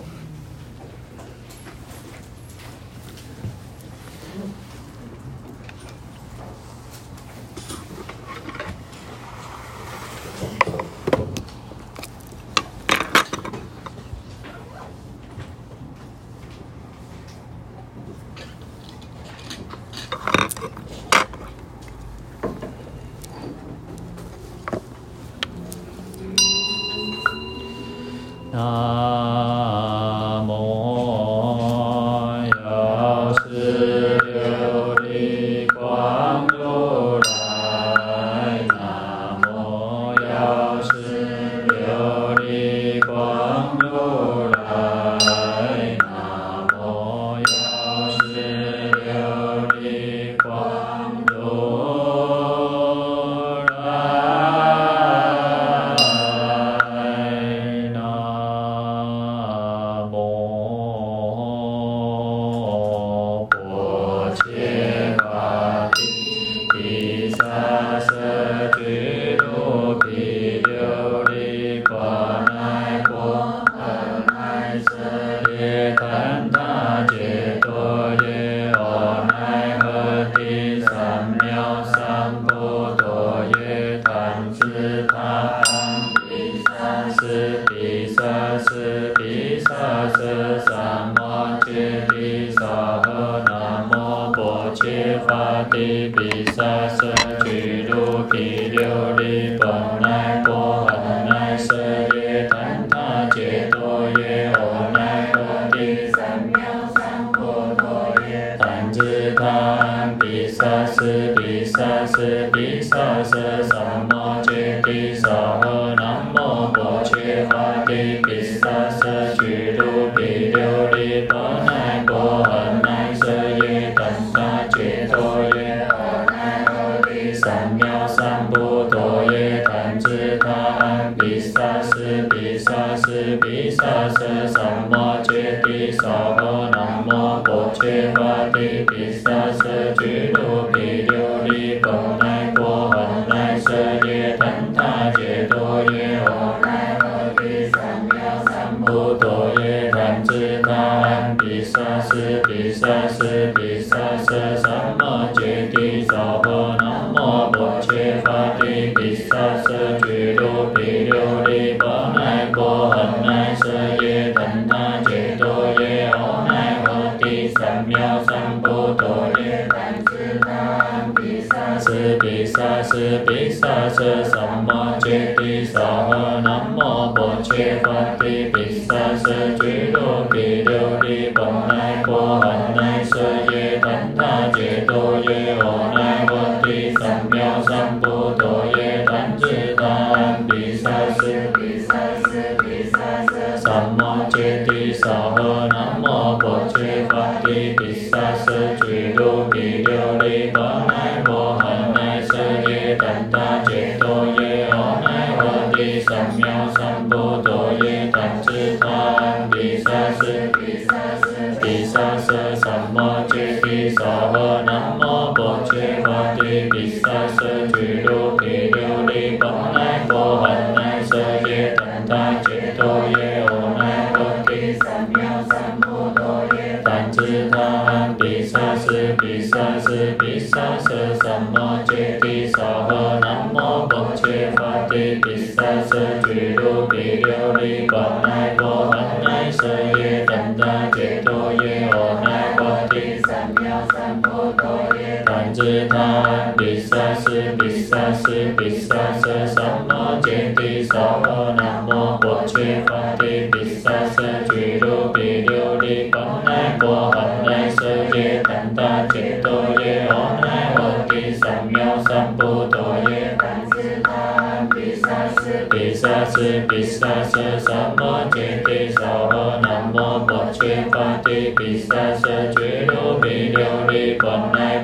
萨婆那摩婆伽梵提毗沙奢俱卢毗琉璃婆奈婆诃奈舍陀耽他揭多耶阿奈阿帝三藐三菩提耶耽智他唵毗沙奢毗沙奢毗沙奢摩揭毗萨婆摩婆伽梵提毗沙奢俱卢。sa sa sa ma thiên ti sa ho nam mô bổn sư văn ti bi sa sa chư đô bi đô Li bổn nai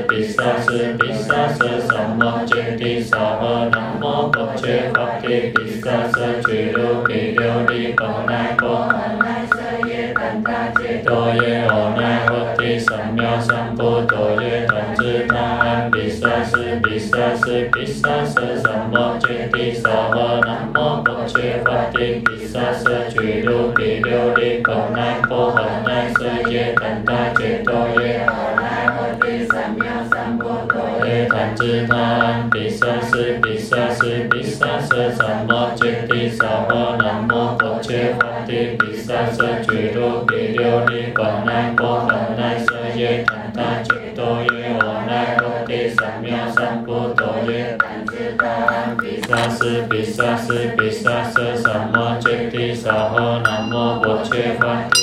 萨斯毗萨斯毗萨舍萨摩揭帝萨哈南摩薄伽伐帝毗萨舍俱卢毕琉璃波奈波含奈舍耶怛他揭多耶阿那波提萨藐三菩提耶怛侄他安毗萨斯毗萨斯毗萨舍萨摩揭帝萨哈南摩薄伽伐帝毗萨舍俱卢毕琉璃波奈波含奈舍耶怛他揭多耶阿怛侄他毗萨斯毗萨斯毗萨舍萨摩揭帝萨哈南摩薄伽伐帝毗萨舍俱卢毕琉璃波奈波含奈舍耶怛他揭多耶阿那波提萨藐三菩提耶怛侄他毗萨斯毗萨斯毗萨舍萨摩揭帝萨哈南摩薄伽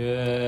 愿